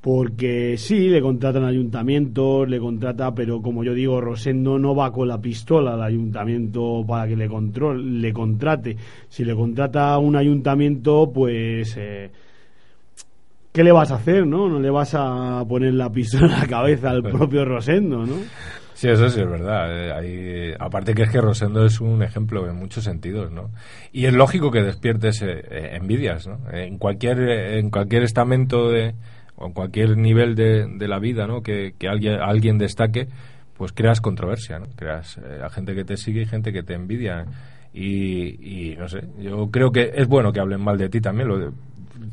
porque sí, le contratan ayuntamientos, le contrata, pero como yo digo, Rosendo no va con la pistola al ayuntamiento para que le control, le contrate. Si le contrata un ayuntamiento, pues eh, ¿qué le vas a hacer, no? No le vas a poner la pistola en la cabeza al propio Rosendo, ¿no? Sí, eso sí es verdad. Eh, hay- aparte que es que Rosendo es un ejemplo en muchos sentidos, ¿no? Y es lógico que despiertes eh, eh, envidias, ¿no? En cualquier, eh, en cualquier estamento de, o en cualquier nivel de, de la vida, ¿no? Que, que alguien, alguien destaque, pues creas controversia, ¿no? Creas eh, a gente que te sigue y gente que te envidia. Y, y no sé, yo creo que es bueno que hablen mal de ti también. Lo de-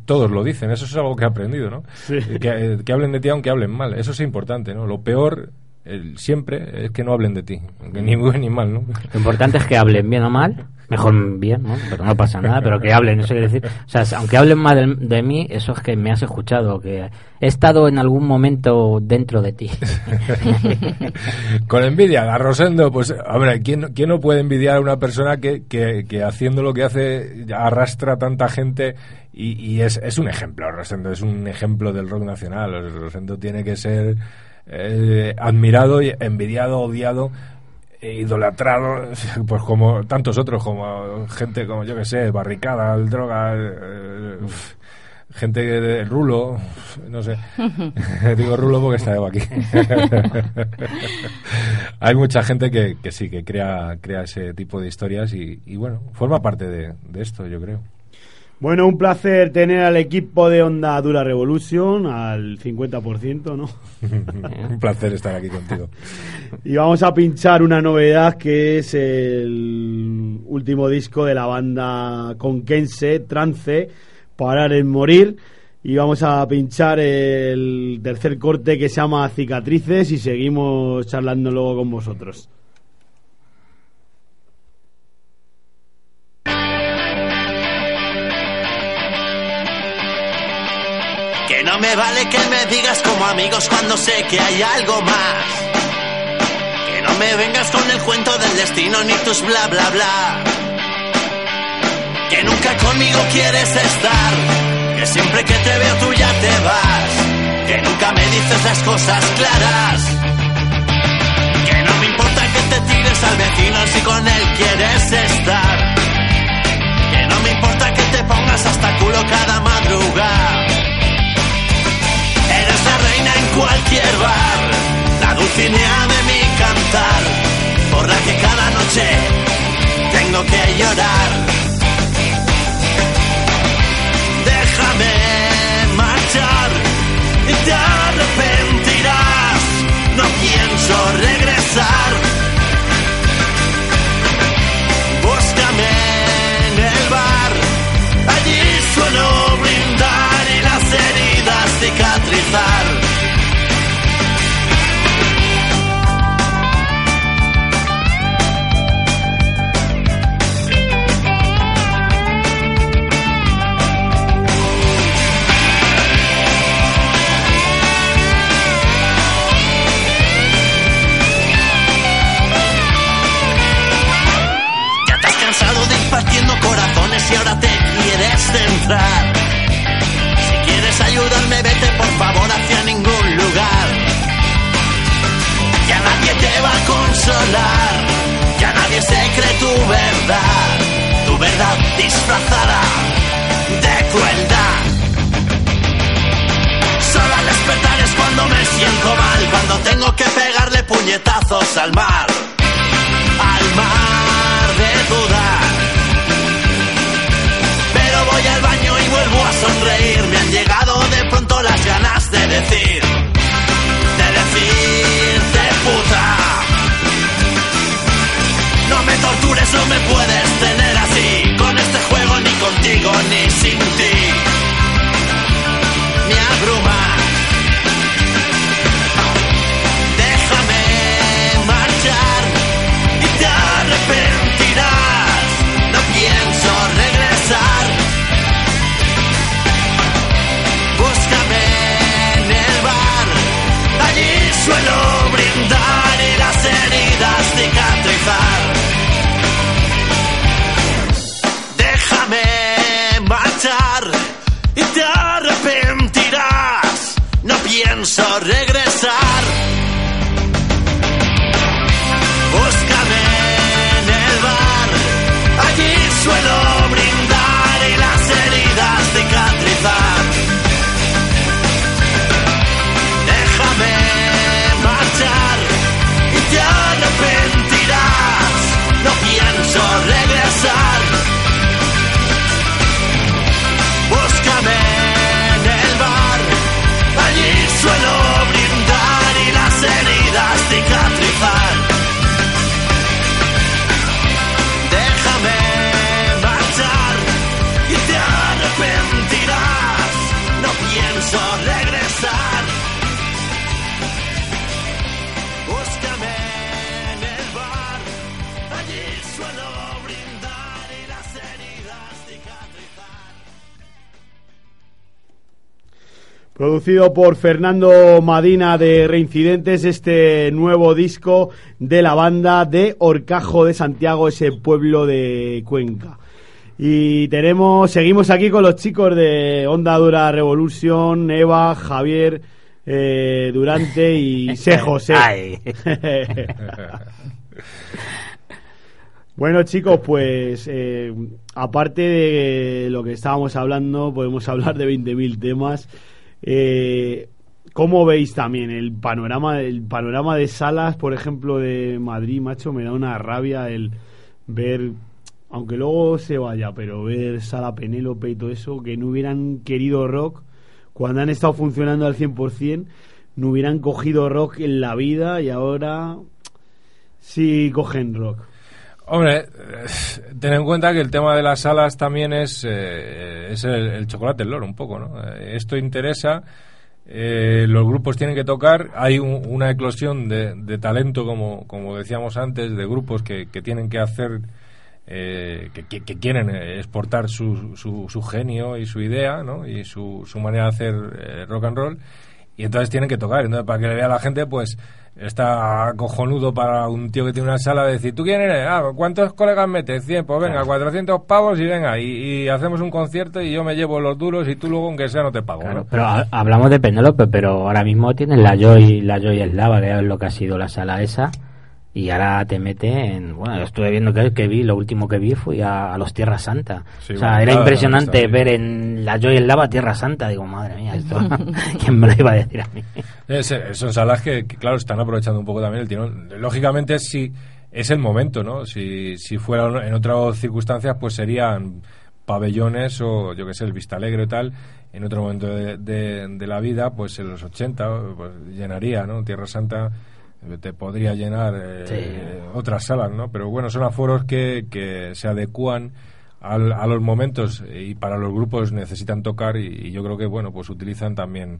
todos lo dicen, eso es algo que he aprendido, ¿no? Sí. Que, que hablen de ti aunque hablen mal, eso es importante, ¿no? Lo peor el- siempre es que no hablen de ti, ni bien ni mal, ¿no? Lo importante es que hablen bien o mal, mejor bien, ¿no? Pero no pasa nada, pero que hablen, eso quiere decir. O sea, aunque hablen mal de, de mí, eso es que me has escuchado, que he estado en algún momento dentro de ti. Con envidia, a Rosendo, pues, hombre, ¿quién, quién no puede envidiar a una persona que, que, que haciendo lo que hace arrastra tanta gente y, y es, es un ejemplo, Rosendo, es un ejemplo del rock nacional. Rosendo tiene que ser eh, admirado, envidiado, odiado, e idolatrado, pues como tantos otros, como gente como yo que sé, barricada, droga, eh, gente de rulo, no sé. Digo rulo porque está aquí. Hay mucha gente que, que sí, que crea, crea ese tipo de historias y, y bueno, forma parte de, de esto, yo creo. Bueno, un placer tener al equipo de Onda Dura Revolution al 50%, ¿no? Un placer estar aquí contigo. Y vamos a pinchar una novedad que es el último disco de la banda conquense, Trance, Parar en Morir. Y vamos a pinchar el tercer corte que se llama Cicatrices y seguimos charlando luego con vosotros. Me vale que me digas como amigos cuando sé que hay algo más. Que no me vengas con el cuento del destino ni tus bla bla bla. Que nunca conmigo quieres estar. Que siempre que te veo tú ya te vas. Que nunca me dices las cosas claras. Que no me importa que te tires al vecino si con él quieres estar. Que no me importa que te pongas hasta culo cada madrugada. Cualquier bar, la dulcinea de mi cantar, por la que cada noche. Tengo que llorar. Déjame marchar. Y te arrepentirás, no pienso regresar. Producido por Fernando Madina de Reincidentes, este nuevo disco de la banda de Orcajo de Santiago, ese pueblo de Cuenca. Y tenemos, seguimos aquí con los chicos de Onda Dura Revolution, Eva, Javier, eh, Durante y C. José. Bueno chicos, pues eh, aparte de lo que estábamos hablando, podemos hablar de 20.000 temas. Eh, ¿Cómo veis también el panorama, panorama de salas, por ejemplo, de Madrid, macho? Me da una rabia el ver, aunque luego se vaya, pero ver Sala Penélope y todo eso, que no hubieran querido rock cuando han estado funcionando al 100%, no hubieran cogido rock en la vida y ahora sí cogen rock. Hombre, ten en cuenta que el tema de las salas también es, eh, es el, chocolate del loro, un poco, ¿no? Eh, Esto interesa, eh, los grupos tienen que tocar, hay un- una eclosión de, de talento, como, como decíamos antes, de grupos que, que tienen que hacer, eh, que, que- que quieren eh, exportar su, su, su genio y su idea, ¿no? Y su, su manera de hacer eh, rock and roll, y entonces tienen que tocar. Entonces, para que le vea la gente, pues está cojonudo para un tío que tiene una sala de decir, ¿tú quién eres? Ah, ¿cuántos colegas metes? 100, pues venga, 400 pavos y venga, y, y hacemos un concierto y yo me llevo los duros y tú luego, aunque sea, no te pago. Claro, ¿no? pero ha- hablamos de Penélope, pero ahora mismo tienes la Joy, la Joy Eslava, que es lo que ha sido la sala esa, y ahora te mete en, bueno, estuve viendo que, que vi, lo último que vi fue a, a los Tierra Santa. Sí, o sea, bueno, era claro, impresionante ver en la Joy Eslava Tierra Santa, digo, madre mía, esto, ¿quién me lo iba a decir a mí? Es- son salas que, que, claro, están aprovechando un poco también el tirón. Lógicamente, si es el momento, ¿no? Si, si fuera en otras circunstancias, pues serían pabellones o, yo que sé, el Vista Alegre y tal. En otro momento de, de- de la vida, pues en los 80, pues, llenaría, ¿no? Tierra Santa te podría llenar eh, Sí. otras salas, ¿no? Pero bueno, son aforos que, que se adecúan al- a los momentos y para los grupos necesitan tocar y, y yo creo que, bueno, pues utilizan también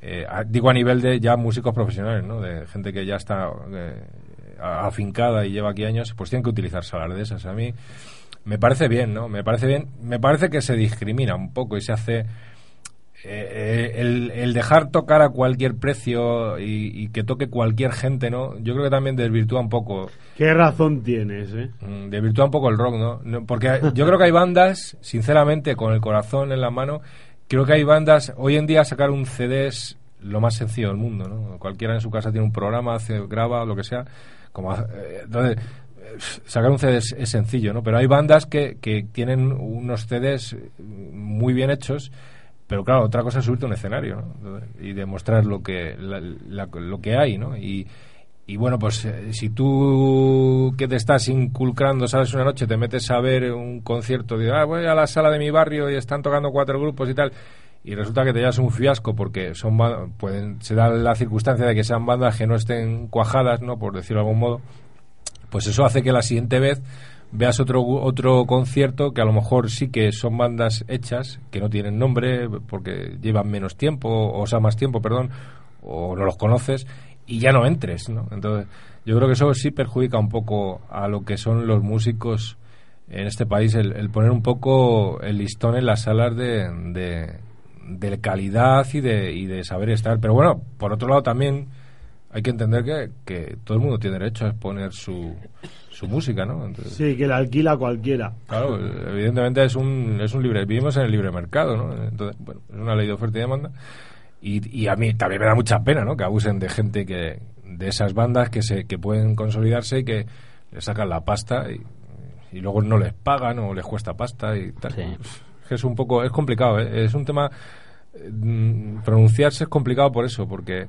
eh, a- digo a nivel de ya músicos profesionales, ¿no? De gente que ya está eh, afincada y lleva aquí años, pues tienen que utilizar salas de esas. A mí me parece bien, ¿no? Me parece bien. Me parece que se discrimina un poco y se hace eh, el, el dejar tocar a cualquier precio y, y que toque cualquier gente, ¿no? Yo creo que también desvirtúa un poco ¿Qué razón tienes, eh? Mm, desvirtúa un poco el rock, ¿no? No, Porque yo creo que hay bandas, sinceramente, con el corazón en la mano, creo que hay bandas, hoy en día sacar un CD es lo más sencillo del mundo, ¿no? Cualquiera en su casa tiene un programa, hace, graba, lo que sea, como, eh, entonces, eh, sacar un CD es, es sencillo, ¿no? Pero hay bandas que, que tienen unos CDs muy bien hechos, pero claro, otra cosa es subirte a un escenario, y demostrar lo que, la- la- lo que hay, ¿no? Y, y bueno, pues eh, si tú que te estás inculcando, sales una noche, te metes a ver un concierto, de, ah, voy a la sala de mi barrio y están tocando cuatro grupos y tal, y resulta que te llevas un fiasco porque son pueden se da la circunstancia de que sean bandas que no estén cuajadas, ¿no? Por decirlo de algún modo, pues eso hace que la siguiente vez veas otro otro concierto que a lo mejor sí que son bandas hechas que no tienen nombre porque llevan menos tiempo o sea más tiempo perdón o no los conoces y ya no entres ¿no? entonces yo creo que eso sí perjudica un poco a lo que son los músicos en este país el, el poner un poco el listón en las salas de, de, de calidad y de, y de saber estar pero bueno por otro lado también hay que entender que, que todo el mundo tiene derecho a exponer su, su música, ¿no? Entonces, Sí, que la alquila cualquiera. Claro, evidentemente es un, es un libre, vivimos en el libre mercado, ¿no? Entonces, bueno, es una ley de oferta y demanda. Y, y a mí también me da mucha pena, ¿no? Que abusen de gente que, de esas bandas que se, que pueden consolidarse y que le sacan la pasta y, y luego no les pagan o les cuesta pasta y tal. Sí. Es un poco, es complicado, ¿eh? Es un tema, eh, mm, pronunciarse es complicado por eso, porque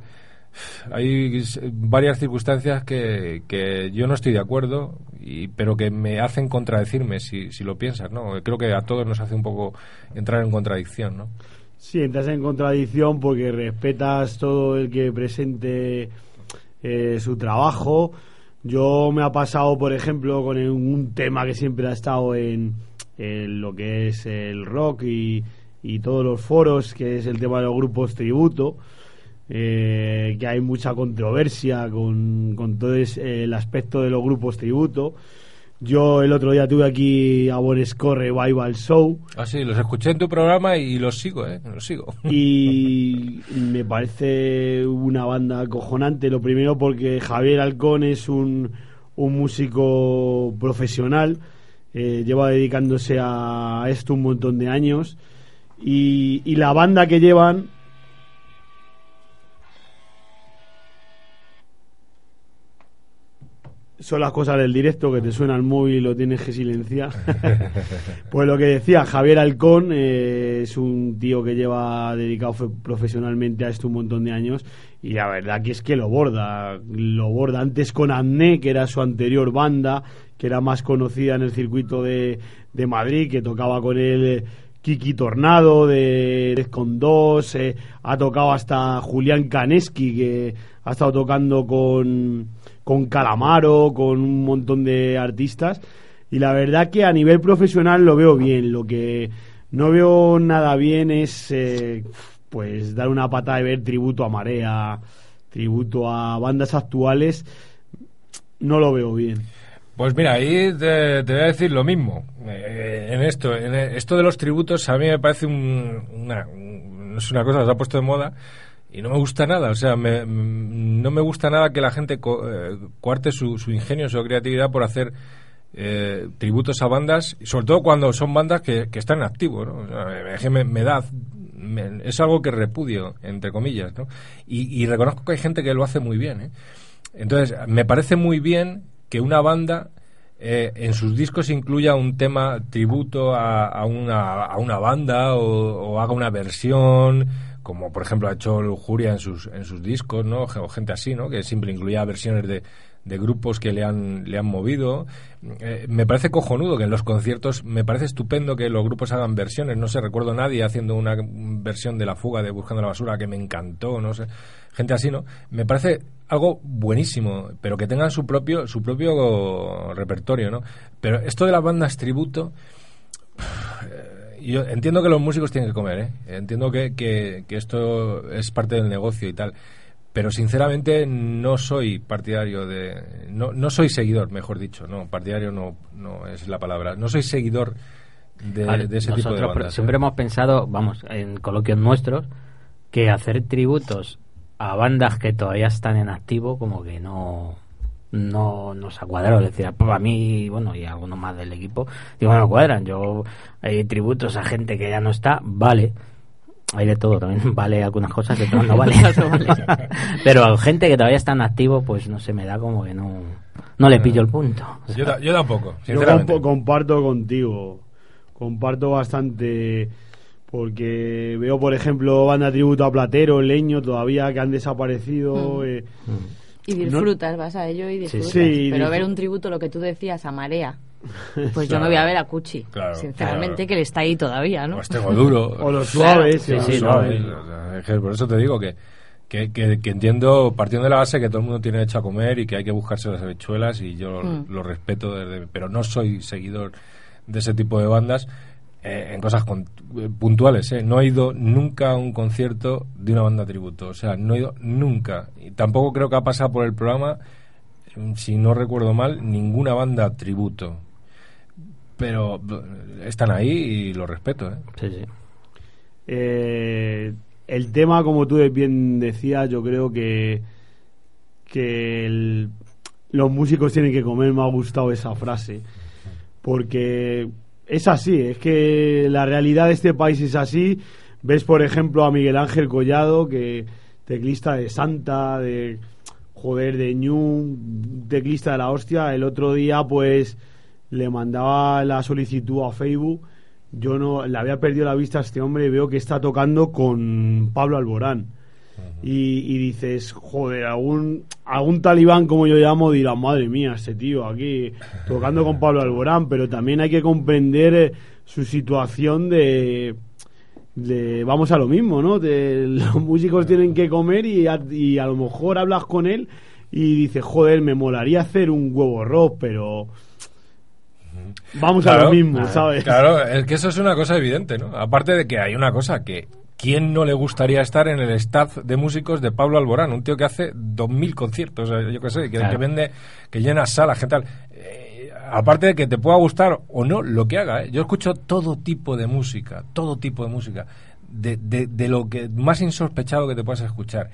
hay varias circunstancias que, que yo no estoy de acuerdo, y, pero que me hacen contradecirme si, si lo piensas, ¿no? Creo que a todos nos hace un poco entrar en contradicción, ¿no? Sí, entras en contradicción porque respetas todo el que presente eh, su trabajo. Yo me ha pasado, por ejemplo, con un tema que siempre ha estado en, en lo que es el rock y, y todos los foros, que es el tema de los grupos tributo, eh, que hay mucha controversia con, con todo es- el aspecto de los grupos tributo. Yo el otro día tuve aquí a Bonescore Revival Show Ah, sí, los escuché en tu programa y los sigo, ¿eh? Los sigo. y me parece una banda acojonante. Lo primero porque Javier Halcón es un, un músico profesional, eh, lleva dedicándose a esto un montón de años y, y la banda que llevan son las cosas del directo que te suena el móvil y lo tienes que silenciar. pues lo que decía, Javier Halcón eh, es un tío que lleva dedicado fe- profesionalmente a esto un montón de años y la verdad que es que lo borda, lo borda antes con Amné, que era su anterior banda, que era más conocida en el circuito de, de Madrid, que tocaba con él eh, Kiki Tornado de Defcon 2, eh, ha tocado hasta Julián Kaneski, que ha estado tocando con, con Calamaro, con un montón de artistas. Y la verdad que a nivel profesional lo veo bien. Lo que no veo nada bien es eh, pues dar una pata de ver tributo a Marea, tributo a bandas actuales. No lo veo bien. Pues mira, ahí te, voy a decir lo mismo. Eh, en esto, en esto de los tributos, a mí me parece un- una, un- es una cosa que se ha puesto de moda y no me gusta nada. O sea, me- no me gusta nada que la gente co- eh, su, ingenio, su creatividad por hacer eh, tributos a bandas, sobre todo cuando son bandas que, que están en activo. ¿no? Me, da es algo que repudio, entre comillas, ¿no? Y, reconozco que hay gente que lo hace muy bien, ¿eh? Entonces, me parece muy bien que una banda eh, en sus discos incluya un tema tributo a, una, a una banda o haga una versión, como por ejemplo ha hecho Lujuria en sus, en sus discos, ¿no? O gente así, ¿no? Que siempre incluía versiones de, de grupos que le han, le han movido. Eh, me parece cojonudo que en los conciertos, me parece estupendo que los grupos hagan versiones. No sé, recuerdo a nadie haciendo una versión de La Fuga de Buscando la Basura que me encantó, no sé. Gente así, ¿no? Me parece algo buenísimo, pero que tengan su propio, su propio repertorio, ¿no? Pero esto de las bandas tributo, yo entiendo que los músicos tienen que comer, ¿eh? Entiendo que, que, que esto es parte del negocio y tal. Pero sinceramente no soy partidario de. No, no soy seguidor, mejor dicho. No, partidario no, no es la palabra. No soy seguidor de, Vale, de ese tipo de bandas. siempre ¿eh? hemos pensado, vamos, en coloquios nuestros, que hacer tributos a bandas que todavía están en activo, como que no no nos ha cuadrado. Es decir, para mí, bueno, y algunos más del equipo, digo, no cuadran. Yo, hay tributos a gente que ya no está, vale. Hay de todo, también vale algunas cosas, otras no vale. Pero a gente que todavía está en activo, pues no se me da como que no, no le pillo el punto. O sea, Yo, yo tampoco, Yo comparto contigo, comparto bastante, porque veo, por ejemplo, banda tributo a Platero, Leño, todavía que han desaparecido. Mm. eh, Y disfrutas, vas a ello y disfrutas. Sí, Pero ver un tributo, lo que tú decías, a Marea, pues yo me voy a ver a Cuchi. Claro, sinceramente, claro. que él está ahí todavía, ¿no? Pues tengo duro. O los suaves, Sí, o sí, los suaves. Es que por eso te digo que, que, que- que entiendo, partiendo de la base que todo el mundo tiene derecho a comer y que hay que buscarse las habichuelas y yo Mm. lo respeto, desde, pero no soy seguidor de ese tipo de bandas eh, en cosas con- eh, puntuales. eh. No he ido nunca a un concierto de una banda tributo, o sea, no he ido nunca. Y tampoco creo que ha pasado por el programa, mm, si no recuerdo mal, ninguna banda tributo. Pero están ahí y lo respeto, ¿eh? sí, sí. Eh, el tema, como tú bien decías, yo creo que, que el- los músicos tienen que comer, me ha gustado esa frase, porque es así, es que la realidad de este país es así. Ves, por ejemplo, a Miguel Ángel Collado, que teclista de Santa, de joder, de Ñu, teclista de la hostia. El otro día, pues, le mandaba la solicitud a Facebook. Yo no le había perdido la vista a este hombre y veo que está tocando con Pablo Alborán. Y, y dices, joder, algún, algún talibán, como yo llamo, dirá, madre mía, este tío aquí tocando con Pablo Alborán, pero también hay que comprender eh, su situación de, de- vamos a lo mismo, ¿no? De- los músicos tienen que comer y a, y a lo mejor hablas con él y dices, joder, me molaría hacer un huevo rock, pero vamos a lo mismo, ¿sabes? Claro, es que eso es una cosa evidente, ¿no? Aparte de que hay una cosa que ¿quién no le gustaría estar en el staff de músicos de Pablo Alborán? Un tío que hace 2.000 conciertos, eh, yo qué sé, que, Claro. que vende, que llena salas, que tal. Eh, aparte de que te pueda gustar o no lo que haga, ¿eh? yo escucho todo tipo de música, todo tipo de música, de, de, de lo que más insospechado que te puedas escuchar.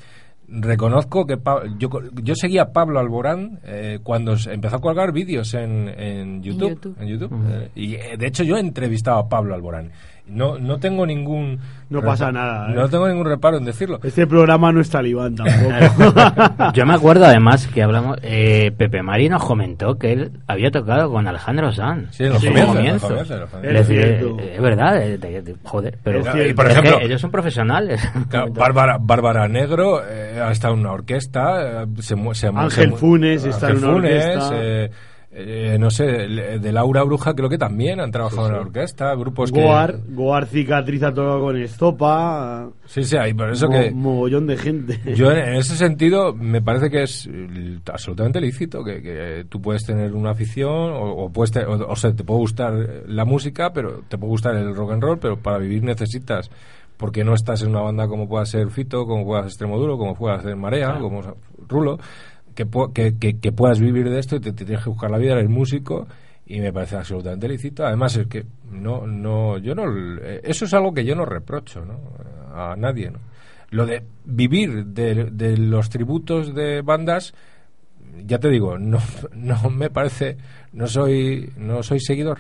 Reconozco que Pa- yo, co- yo seguía a Pablo Alborán eh, cuando empezó a colgar vídeos en, en YouTube. YouTube. en YouTube. Eh, y eh, de hecho yo he entrevistado a Pablo Alborán. No, no tengo ningún... No pasa nada, ¿eh? No tengo ningún reparo en decirlo. Este programa no es talibán tampoco. Yo me acuerdo además que hablamos, eh, Pepe Mari nos comentó que él había tocado con Alejandro Sanz. Sí, en los Sí, comienzos, los comienzos. comienzos, en los Es comienzos. Es eh, es verdad, eh, de- de- joder, pero Es es. Y por que ejemplo- ellos son profesionales. Claro, Bárbara, Bárbara Negro eh, ha estado en una orquesta. eh, se, se, Ángel se Funes está en Ángel una Funes, orquesta. Eh, eh, no sé, le- de Laura Bruja creo que también han trabajado en la orquesta. Grupos Goar, que. Goar Cicatriz ha tocado con Estopa. Sí, sí, hay, por eso mo- que. Mogollón de gente. Yo en, ese sentido me parece que es eh, absolutamente lícito que, que tú puedes tener una afición o, o puedes te- o, o sea, te puede gustar la música, pero te puede gustar el rock and roll, pero para vivir necesitas porque no estás en una banda como pueda ser Fito, como pueda ser Extremoduro, como pueda ser Marea, como Rulo, que, que, que- puedas vivir de esto y te, tienes que buscar la vida, eres músico y me parece absolutamente lícito. Además es que no, no, yo no, eso es algo que yo no reprocho, ¿no? A nadie, ¿no? Lo de vivir de, de los tributos de bandas, ya te digo, no, no me parece, no soy, no soy seguidor,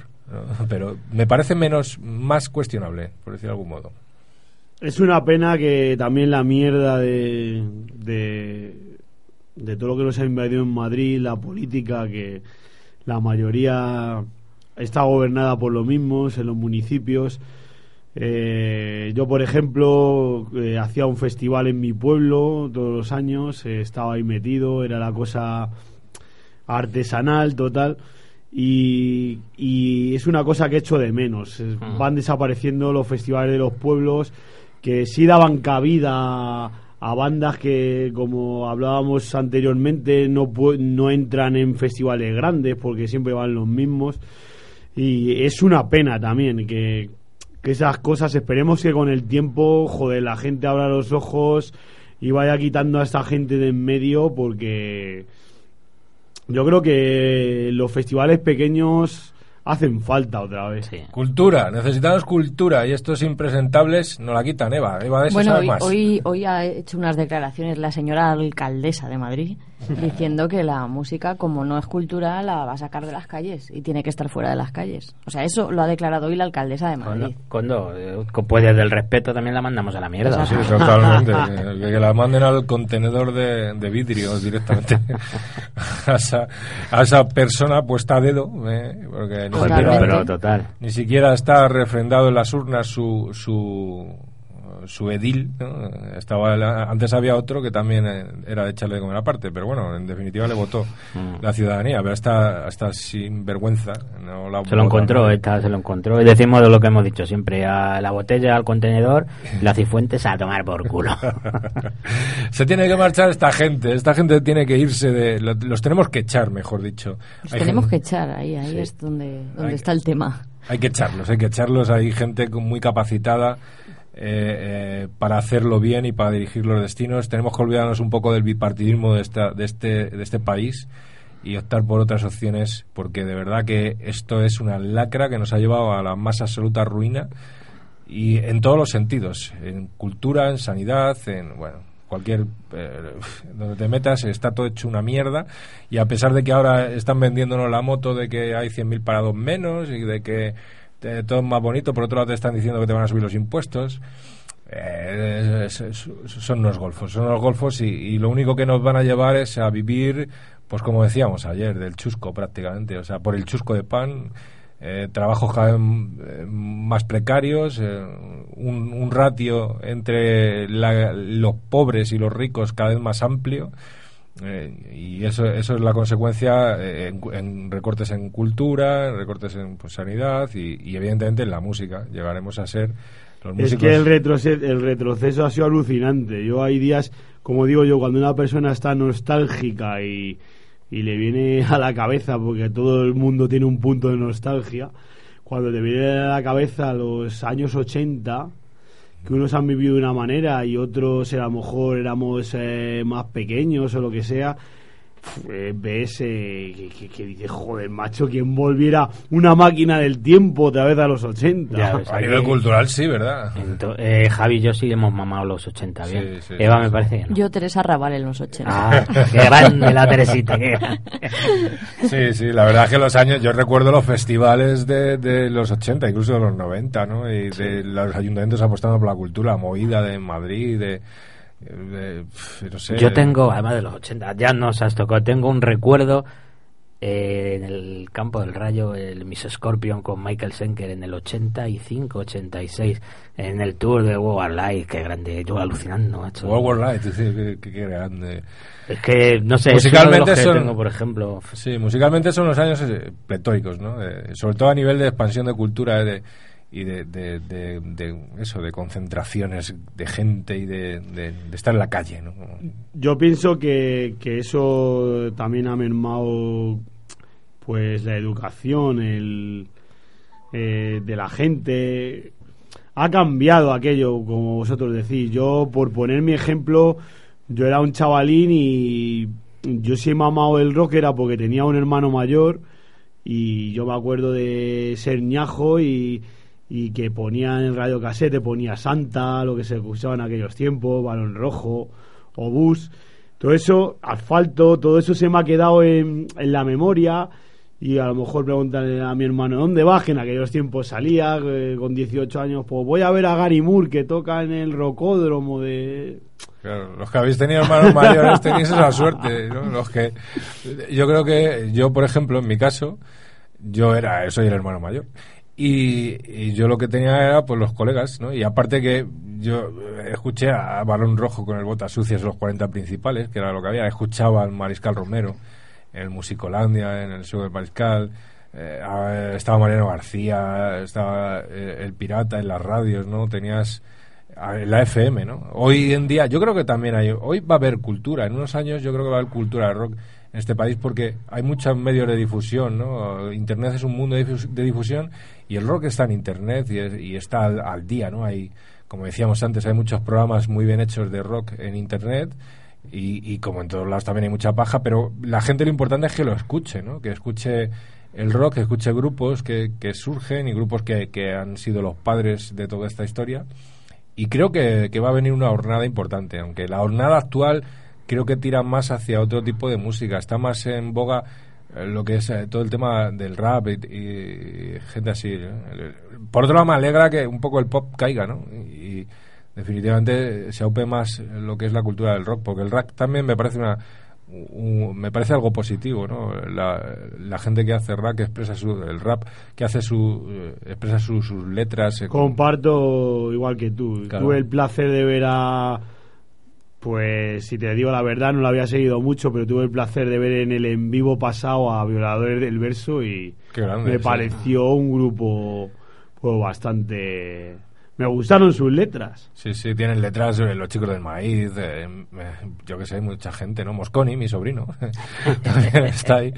pero me parece menos, más cuestionable, por decir de algún modo. Es una pena que también la mierda de, de, de todo lo que nos ha invadido en Madrid, la política, que la mayoría está gobernada por los mismos en los municipios. Eh, yo, por ejemplo, eh, hacía un festival en mi pueblo todos los años, eh, estaba ahí metido, era la cosa artesanal total. Y, y es una cosa que echo de menos. Van desapareciendo los festivales de los pueblos que sí daban cabida a bandas que, como hablábamos anteriormente, no, no entran en festivales grandes porque siempre van los mismos. Y es una pena también que, que esas cosas, esperemos que con el tiempo, joder, la gente abra los ojos y vaya quitando a esta gente de en medio porque yo creo que los festivales pequeños hacen falta otra vez. Sí. Cultura, necesitamos cultura y estos impresentables no la quitan, Eva. Eva de eso Bueno, sabe hoy, más. hoy, hoy ha hecho unas declaraciones la señora alcaldesa de Madrid diciendo que la música, como no es cultura, la va a sacar de las calles y tiene que estar fuera de las calles. O sea, eso lo ha declarado hoy la alcaldesa de Madrid. Cuando, eh, pues desde el respeto también la mandamos a la mierda. Sí, totalmente. que, que la manden al contenedor de, de vidrio directamente a esa, a esa persona puesta a dedo. ¿eh? Porque Joder, siquiera, pero, pero total. ni siquiera está refrendado en las urnas su, su, su edil. ¿no? Estaba la- antes había otro que también eh, era de echarle de comer aparte, pero bueno, en definitiva le votó Mm. la ciudadanía. Pero está, está sin vergüenza. No la Se lo encontró, esta se lo encontró. Y decimos lo que hemos dicho siempre, a la botella, al contenedor, la cifuentes a tomar por culo. Se tiene que marchar esta gente, esta gente tiene que irse de... lo- Los tenemos que echar, mejor dicho. Los Hay tenemos que echar, ahí, ahí Sí. es donde, donde Hay- está el tema. Hay que echarlos, hay que echarlos. Hay gente muy capacitada eh, eh, para hacerlo bien y para dirigir los destinos. Tenemos que olvidarnos un poco del bipartidismo de, esta, de, este, de este país y optar por otras opciones, porque de verdad que esto es una lacra que nos ha llevado a la más absoluta ruina y en todos los sentidos, en cultura, en sanidad, en bueno, cualquier eh, donde te metas está todo hecho una mierda y a pesar de que ahora están vendiéndonos la moto de que hay 100.000 parados menos y de que eh, todo es más bonito, por otro lado te están diciendo que te van a subir los impuestos. Eh, son unos golfos, son unos golfos y, y lo único que nos van a llevar es a vivir, pues como decíamos ayer, del chusco prácticamente, o sea, por el chusco de pan, eh, trabajos cada vez eh, más precarios, eh, un, un ratio entre la- los pobres y los ricos cada vez más amplio. Eh, y eso, eso es la consecuencia eh, en, en recortes en cultura, en recortes en pues, sanidad y, y evidentemente en la música. Llegaremos a ser Los Es músicos- que el, retroce- el retroceso ha sido alucinante. Yo hay días, como digo yo, cuando una persona está nostálgica y, y le viene a la cabeza, porque todo el mundo tiene un punto de nostalgia, cuando te viene a la cabeza los años 80, que unos han vivido de una manera y otros a lo mejor éramos eh, más pequeños o lo que sea, ves eh, que, que, que dices, joder, macho, quien volviera una máquina del tiempo otra vez a los 80. Ya ves, A nivel cultural sí, ¿verdad? Eh, Javi y yo sí hemos mamado los 80 bien. Sí, sí, Eva sí, me sí. parece que no. Yo, Teresa Raval, en los 80. Ah, qué grande la Teresita. qué- Sí, sí, la verdad es que los años, yo recuerdo los festivales de, de los 80, incluso de los 90, ¿no? Y de los ayuntamientos apostando por la cultura, la movida de Madrid, de, no sé. Yo tengo, además de los 80, ya nos has tocado, tengo un recuerdo eh, en el campo del Rayo, el Miss Scorpion con Michael Schenker en el 85, 86, en el tour de World War Life, qué grande, yo alucinando, macho. World War Light, sí, qué, qué- qué grande. Es que, no sé, es uno de Musicalmente los que son- tengo, por ejemplo, Sí, musicalmente son los años eh, pletóricos, ¿no? Eh, sobre todo a nivel de expansión de cultura eh, de- y de, de- eso, de concentraciones de gente y de estar en la calle, ¿no? Yo pienso que, que eso también ha mermado pues la educación el, eh, de la gente. Ha cambiado aquello, como vosotros decís. Yo, por poner mi ejemplo, yo era un chavalín y yo sí he mamado el rock era porque tenía un hermano mayor y yo me acuerdo de ser ñajo y, y que ponía en radio casete, ponía Santa, lo que se escuchaba en aquellos tiempos, Balón Rojo, Obús, todo eso, asfalto, todo eso se me ha quedado en, en la memoria y a lo mejor preguntarle a mi hermano ¿dónde vas? Que en aquellos tiempos salía eh, con 18 años, pues voy a ver a Gary Moore que toca en el rocódromo de... Claro, los que habéis tenido hermanos mayores tenéis esa suerte, ¿no? Los que yo creo que yo, por ejemplo, en mi caso, yo era, soy el hermano mayor. Y, y yo lo que tenía era pues los colegas, ¿no? Y aparte que yo escuché a Balón Rojo con el Botas Sucias los 40 principales, que era lo que había, escuchaba al Mariscal Romero en el Musicolandia, en el show del Mariscal, eh, estaba Mariano García, estaba eh, el Pirata en las radios, ¿no? Tenías la FM, ¿no? Hoy en día, yo creo que también hay, hoy va a haber cultura, en unos años yo creo que va a haber cultura de rock en este país porque hay muchos medios de difusión, ¿no? Internet es un mundo de, difus- de difusión y el rock está en Internet y, es- y está al, al día, ¿no? Hay, como decíamos antes, hay muchos programas muy bien hechos de rock en Internet y, como en todos lados también hay mucha paja, pero la gente lo importante es que lo escuche, ¿no? Que escuche el rock, que escuche grupos que, que surgen y grupos que, que han sido los padres de toda esta historia y creo que, que va a venir una jornada importante, aunque la jornada actual creo que tira más hacia otro tipo de música, está más en boga eh, lo que es eh, todo el tema del rap y, y gente así. ¿eh? Por otro lado me alegra que un poco el pop caiga, ¿no? Y definitivamente se aupe más lo que es la cultura del rock, porque el rap también me parece una un- me parece algo positivo, ¿no? La, la gente que hace rap, que expresa su, el rap, que hace su, expresa su- sus letras. Comparto igual que tú. Claro. Tuve el placer de ver a. Pues si te digo la verdad, no lo había seguido mucho, pero tuve el placer de ver en el en vivo pasado a Violadores del Verso y grande, me sí. pareció un grupo pues bastante. Me gustaron sus letras. Sí, sí, tienen letras eh, los chicos del maíz, eh, yo que sé, mucha gente, ¿no? Mosconi, mi sobrino, también está ahí.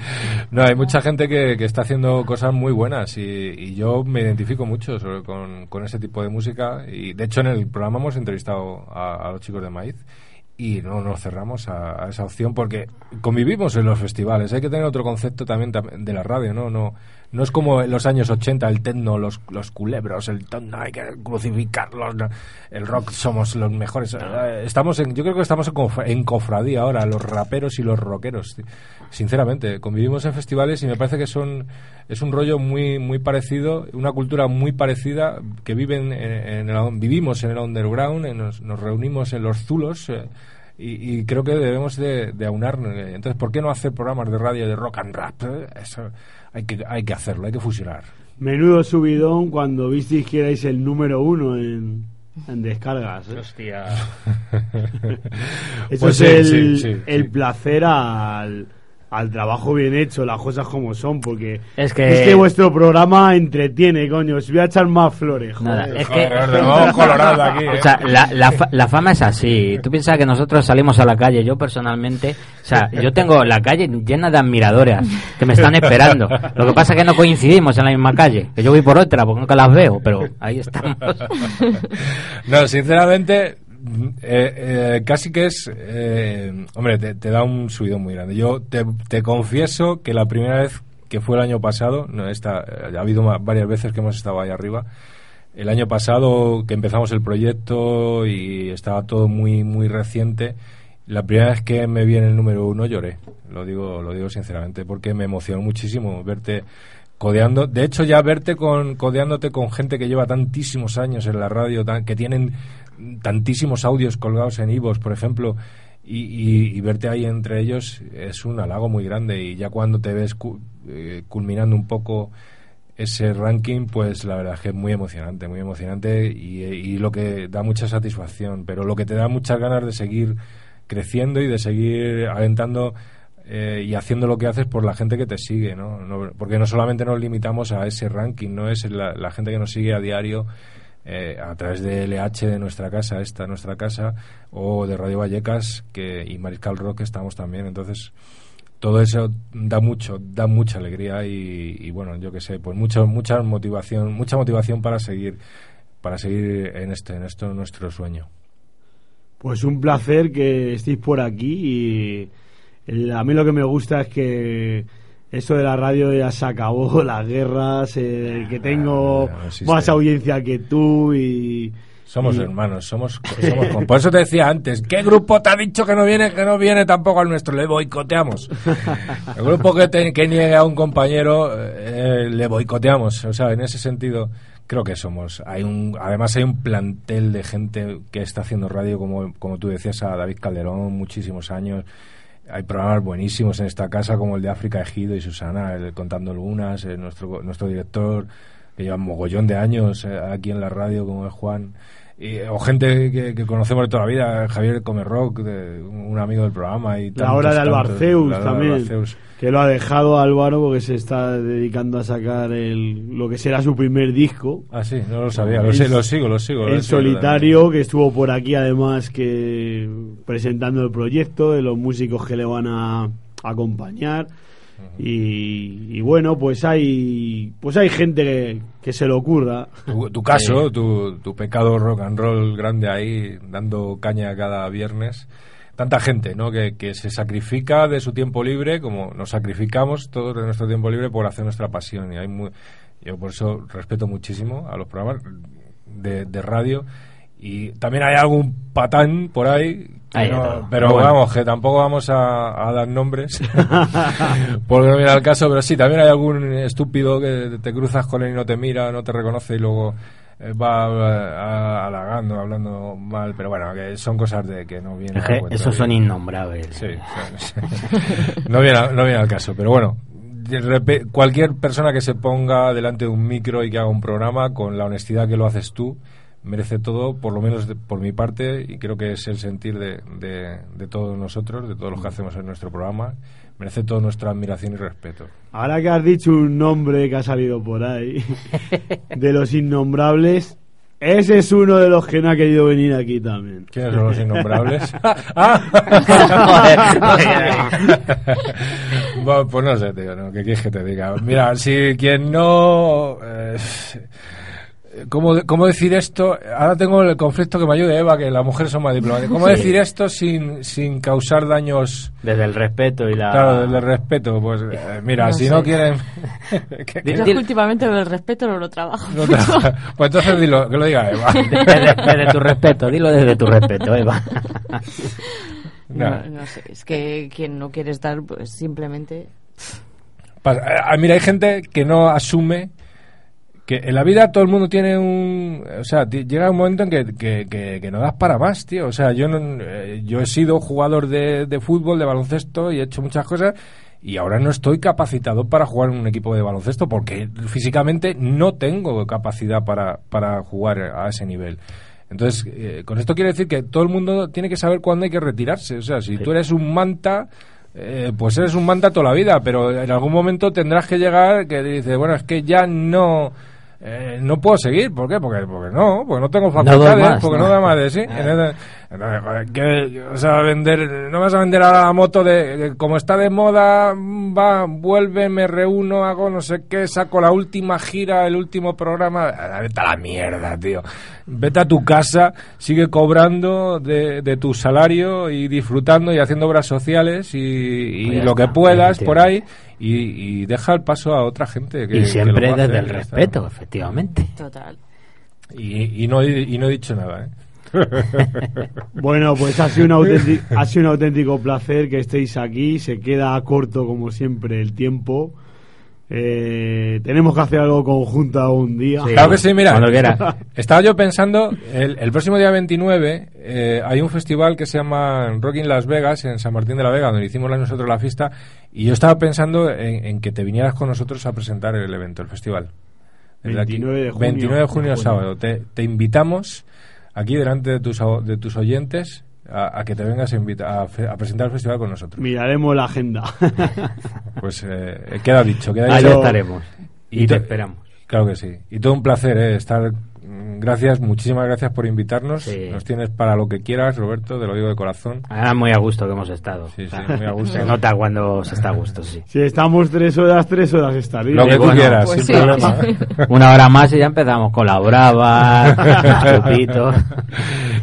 No, hay mucha gente que, que está haciendo cosas muy buenas y, y yo me identifico mucho sobre- con, con ese tipo de música y de hecho en el programa hemos entrevistado a, a los chicos de maíz y no nos cerramos a, esa opción porque convivimos en los festivales. Hay que tener otro concepto también tam- de la radio, ¿no? No, no es como en los años 80 el techno, los, los culebros, el techno hay que crucificarlos, el rock somos los mejores. Estamos en, yo creo que estamos en, cofradía ahora, los raperos y los rockeros. Sinceramente, convivimos en festivales y me parece que son es un rollo muy muy parecido, una cultura muy parecida que viven en, en vivimos en el underground, nos reunimos en los zulos. eh, y, y creo que debemos de, de aunar. eh, Entonces, ¿por qué no hacer programas de radio de rock and rap? Eh, Eso hay que, hay que hacerlo, hay que fusionar. Menudo subidón cuando visteis que erais el número uno en, en descargas. ¿eh? Hostia. Eso Pues es sí, el, sí, sí, el sí. placer al, al trabajo bien hecho, las cosas como son, porque Es que- vuestro programa entretiene, coño. Os voy a echar más flores, joder. Nada, es que Joder, vamos colorado aquí, ¿eh? O sea, la, la, fa- la fama es así. Tú piensas que nosotros salimos a la calle, yo personalmente, o sea, yo tengo la calle llena de admiradoras que me están esperando. Lo que pasa es que no coincidimos en la misma calle, que yo voy por otra porque nunca las veo, pero ahí estamos. No, sinceramente, eh, eh, casi que es. eh, hombre, te, da un subidón muy grande. Yo te, te confieso que la primera vez que fue el año pasado, no, esta, ha habido varias veces que hemos estado ahí arriba. El año pasado que empezamos el proyecto y estaba todo muy muy reciente, la primera vez que me vi en el número uno lloré, lo digo lo digo sinceramente, porque me emocionó muchísimo verte codeando. De hecho, ya verte con codeándote con gente que lleva tantísimos años en la radio, tan- que tienen tantísimos audios colgados en Ivos, por ejemplo, y, y- y verte ahí entre ellos es un halago muy grande. Y ya cuando te ves cu- eh, culminando un poco ese ranking, pues la verdad es que es muy emocionante, muy emocionante y, lo que da mucha satisfacción, pero lo que te da muchas ganas de seguir creciendo y de seguir alentando eh, y haciendo lo que haces por la gente que te sigue, ¿no? No- porque no solamente nos limitamos a ese ranking, no es la, la gente que nos sigue a diario eh, a través de LH de nuestra casa, esta nuestra casa, o de Radio Vallecas que, y Mariscal Rock estamos también, entonces todo eso da mucho, da mucha alegría y, bueno, yo que sé, pues mucha, mucha motivación, mucha motivación para seguir, para seguir en este, en esto nuestro sueño. Pues un placer que estéis por aquí y a mí lo que me gusta es que eso de la radio ya se acabó, las guerras, eh, que tengo Ah, no existe. más audiencia que tú y... Somos y- hermanos, somos, por eso te decía antes, ¿qué grupo te ha dicho que no viene, que no viene tampoco al nuestro? Le boicoteamos. El grupo que, te- que niegue a un compañero, eh, le boicoteamos. O sea, en ese sentido, creo que somos. Hay un, además hay un plantel de gente que está haciendo radio, como, como tú decías, a David Calderón, muchísimos años. Hay programas buenísimos en esta casa, como el de África Ejido y Susana, el Contando Algunas, eh, nuestro, nuestro director, que lleva mogollón de años eh, aquí en la radio, como es Juan. Y, o gente que, que conocemos de toda la vida, Javier Comerroc, de, un amigo del programa. Y La hora de tantos, tantos, Albarceus de también, Albarceus. que lo ha dejado Álvaro porque se está dedicando a sacar el, lo que será su primer disco. Ah, sí, no lo sabía, lo, En- sé, lo sigo, lo sigo. En solitario, que estuvo por aquí además que presentando el proyecto de los músicos que le van a acompañar. Y, y bueno, pues hay pues hay gente que, que se le ocurra. Tu, tu caso, tu, tu pecado rock and roll grande ahí, dando caña cada viernes. Tanta gente, ¿no? Que, que se sacrifica de su tiempo libre, como nos sacrificamos todos de nuestro tiempo libre por hacer nuestra pasión. Y hay muy, yo por eso respeto muchísimo a los programas de, de radio. Y también hay algún patán por ahí. no- pero Bueno. vamos, que tampoco vamos a, a dar nombres. porque no viene al caso, pero sí, también hay algún estúpido que te cruzas con él y no te mira, no te reconoce y luego eh, va eh, halagando, hablando mal. Pero bueno, que son cosas de que no vienen esos son innombrables. Sí, no, viene, no viene al caso, pero bueno. Cualquier persona que se ponga delante de un micro y que haga un programa con la honestidad que lo haces tú, merece todo, por lo menos de- por mi parte, y creo que es el sentir de, de- de todos nosotros, de todos los que hacemos en nuestro programa, merece toda nuestra admiración y respeto. Ahora que has dicho un nombre que ha salido por ahí, de los innombrables, ese es uno de los que no ha querido venir aquí también. ¿Quiénes son los innombrables? Bueno, pues no sé, tío, ¿no? ¿qué quieres que te diga? Mira, si quien no... eh, ¿cómo, ¿Cómo decir esto? Ahora tengo el conflicto que me ayude Eva, que las mujeres son más diplomáticas. ¿Cómo Sí. decir esto sin, sin causar daños... Desde el respeto y la... Claro, desde el respeto, pues eh, mira, No si sé. no quieren... que- que- Yo Dil- últimamente del respeto no lo trabajo. no te- pues entonces dilo, que lo diga Eva. Desde, desde tu respeto, dilo desde tu respeto, Eva. No, Nah. no sé, es que quien no quiere estar, pues simplemente... Pasa- ah, mira, hay gente que no asume que en la vida todo el mundo tiene un... O sea, llega un momento en que, que, que- que no das para más, tío. O sea, yo, no, eh, yo he sido jugador de, de fútbol, de baloncesto y he hecho muchas cosas y ahora no estoy capacitado para jugar en un equipo de baloncesto porque físicamente no tengo capacidad para, para jugar a ese nivel. Entonces, eh, con esto quiere decir que todo el mundo tiene que saber cuándo hay que retirarse. O sea, si tú eres un manta, eh, pues eres un manta toda la vida, pero en algún momento tendrás que llegar que dices, bueno, es que ya no... eh, no puedo seguir, ¿por qué? Porque, porque no, porque no tengo facultades, más, porque ¿no? da más de sí. Entonces, entonces, joder, ¿qué vas a vender? No vas a vender ahora la moto de, de- como está de moda, va, vuelve, me reúno, hago no sé qué, saco la última gira, el último programa. Ah, Vete a la mierda, tío. Vete a tu casa, sigue cobrando de, de tu salario y disfrutando y haciendo obras sociales y, y Pues lo que puedas por ahí. Y, y deja el paso a otra gente. Que, y que siempre desde el está. respeto, efectivamente. Total. Y, y no, he- y no he dicho nada, ¿eh? Bueno, pues ha sido, un auténtico, ha sido un auténtico placer que estéis aquí. Se queda corto, como siempre, el tiempo. Eh, tenemos que hacer algo conjunto un día. Sí. Claro que sí, mira. Cuando quiera. Estaba yo pensando, el, el próximo día 29 eh, hay un festival que se llama Rock in Las Vegas, en San Martín de la Vega, donde hicimos nosotros la fiesta, y yo estaba pensando en, en que te vinieras con nosotros a presentar el evento, el festival. Desde aquí. 29 de junio. 29 de junio, De junio. sábado. Te, te invitamos aquí delante de tus, de tus oyentes a, a que te vengas a, invita- a fe- a presentar el festival con nosotros. Miraremos la agenda. Pues eh, queda dicho, queda Ahí dicho. estaremos. Y Y te esperamos. Claro que sí. Y todo un placer ¿eh? estar. Mm, Gracias, muchísimas gracias por invitarnos. Sí. Nos tienes para lo que quieras, Roberto, te lo digo de corazón. Ah, muy a gusto que hemos estado. Sí, sí, Ah, muy a gusto. Se nota cuando se está a gusto, sí. si estamos tres horas, tres horas estaría. Lo que tú bueno, quieras, pues sin sí. problema. Una hora más y ya empezamos con la brava, chupito.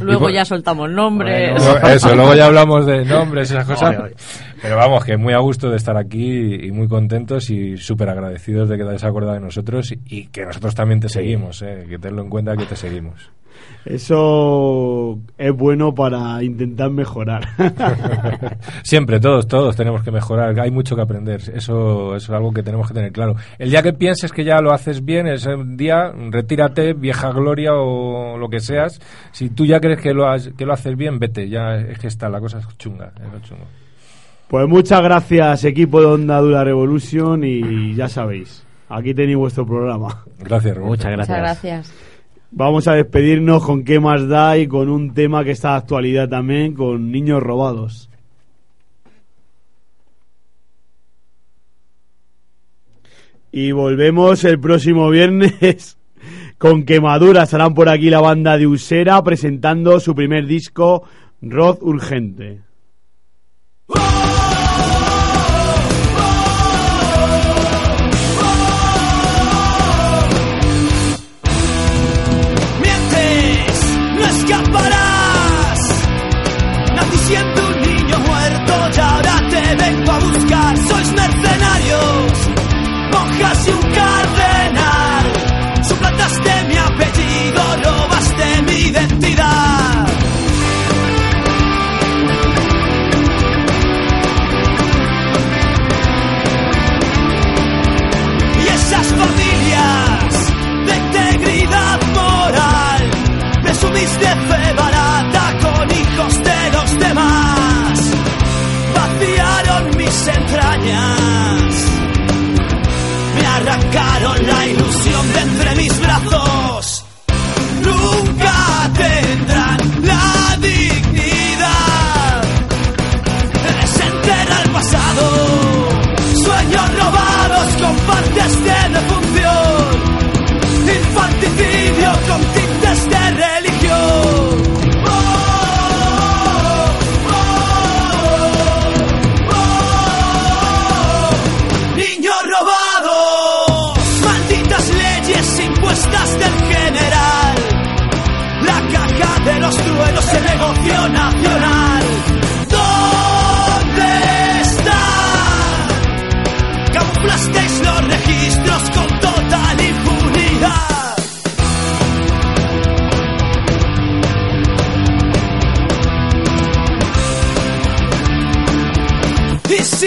Luego por- ya soltamos nombres. Eso, luego ya hablamos de nombres y esas cosas. Oye, oye. Pero vamos, que muy a gusto de estar aquí y muy contentos y súper agradecidos de que te hayas acordado de nosotros y, que nosotros también te seguimos, ¿eh? que tenlo en cuenta que te seguimos. Eso es bueno para intentar mejorar. Siempre, todos, todos tenemos que mejorar. Hay mucho que aprender. Eso, eso es algo que tenemos que tener claro. El día que pienses que ya lo haces bien, ese día, retírate, vieja gloria o lo que seas. Si tú ya crees que lo, has- que lo haces bien, vete. Ya es que está, la cosa es chunga. es chungo. Pues muchas gracias, equipo de Onda Dura Revolution, y ya sabéis, aquí tenéis vuestro programa. Gracias, Roberto. Muchas gracias. Muchas gracias. Vamos a despedirnos con qué más da y con un tema que está de actualidad también, con niños robados. Y volvemos el próximo viernes con quemaduras. Estarán por aquí la banda de Usera presentando su primer disco, Rod Urgente. Mientes, me arrancaron la ilusión de entre mis brazos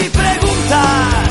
si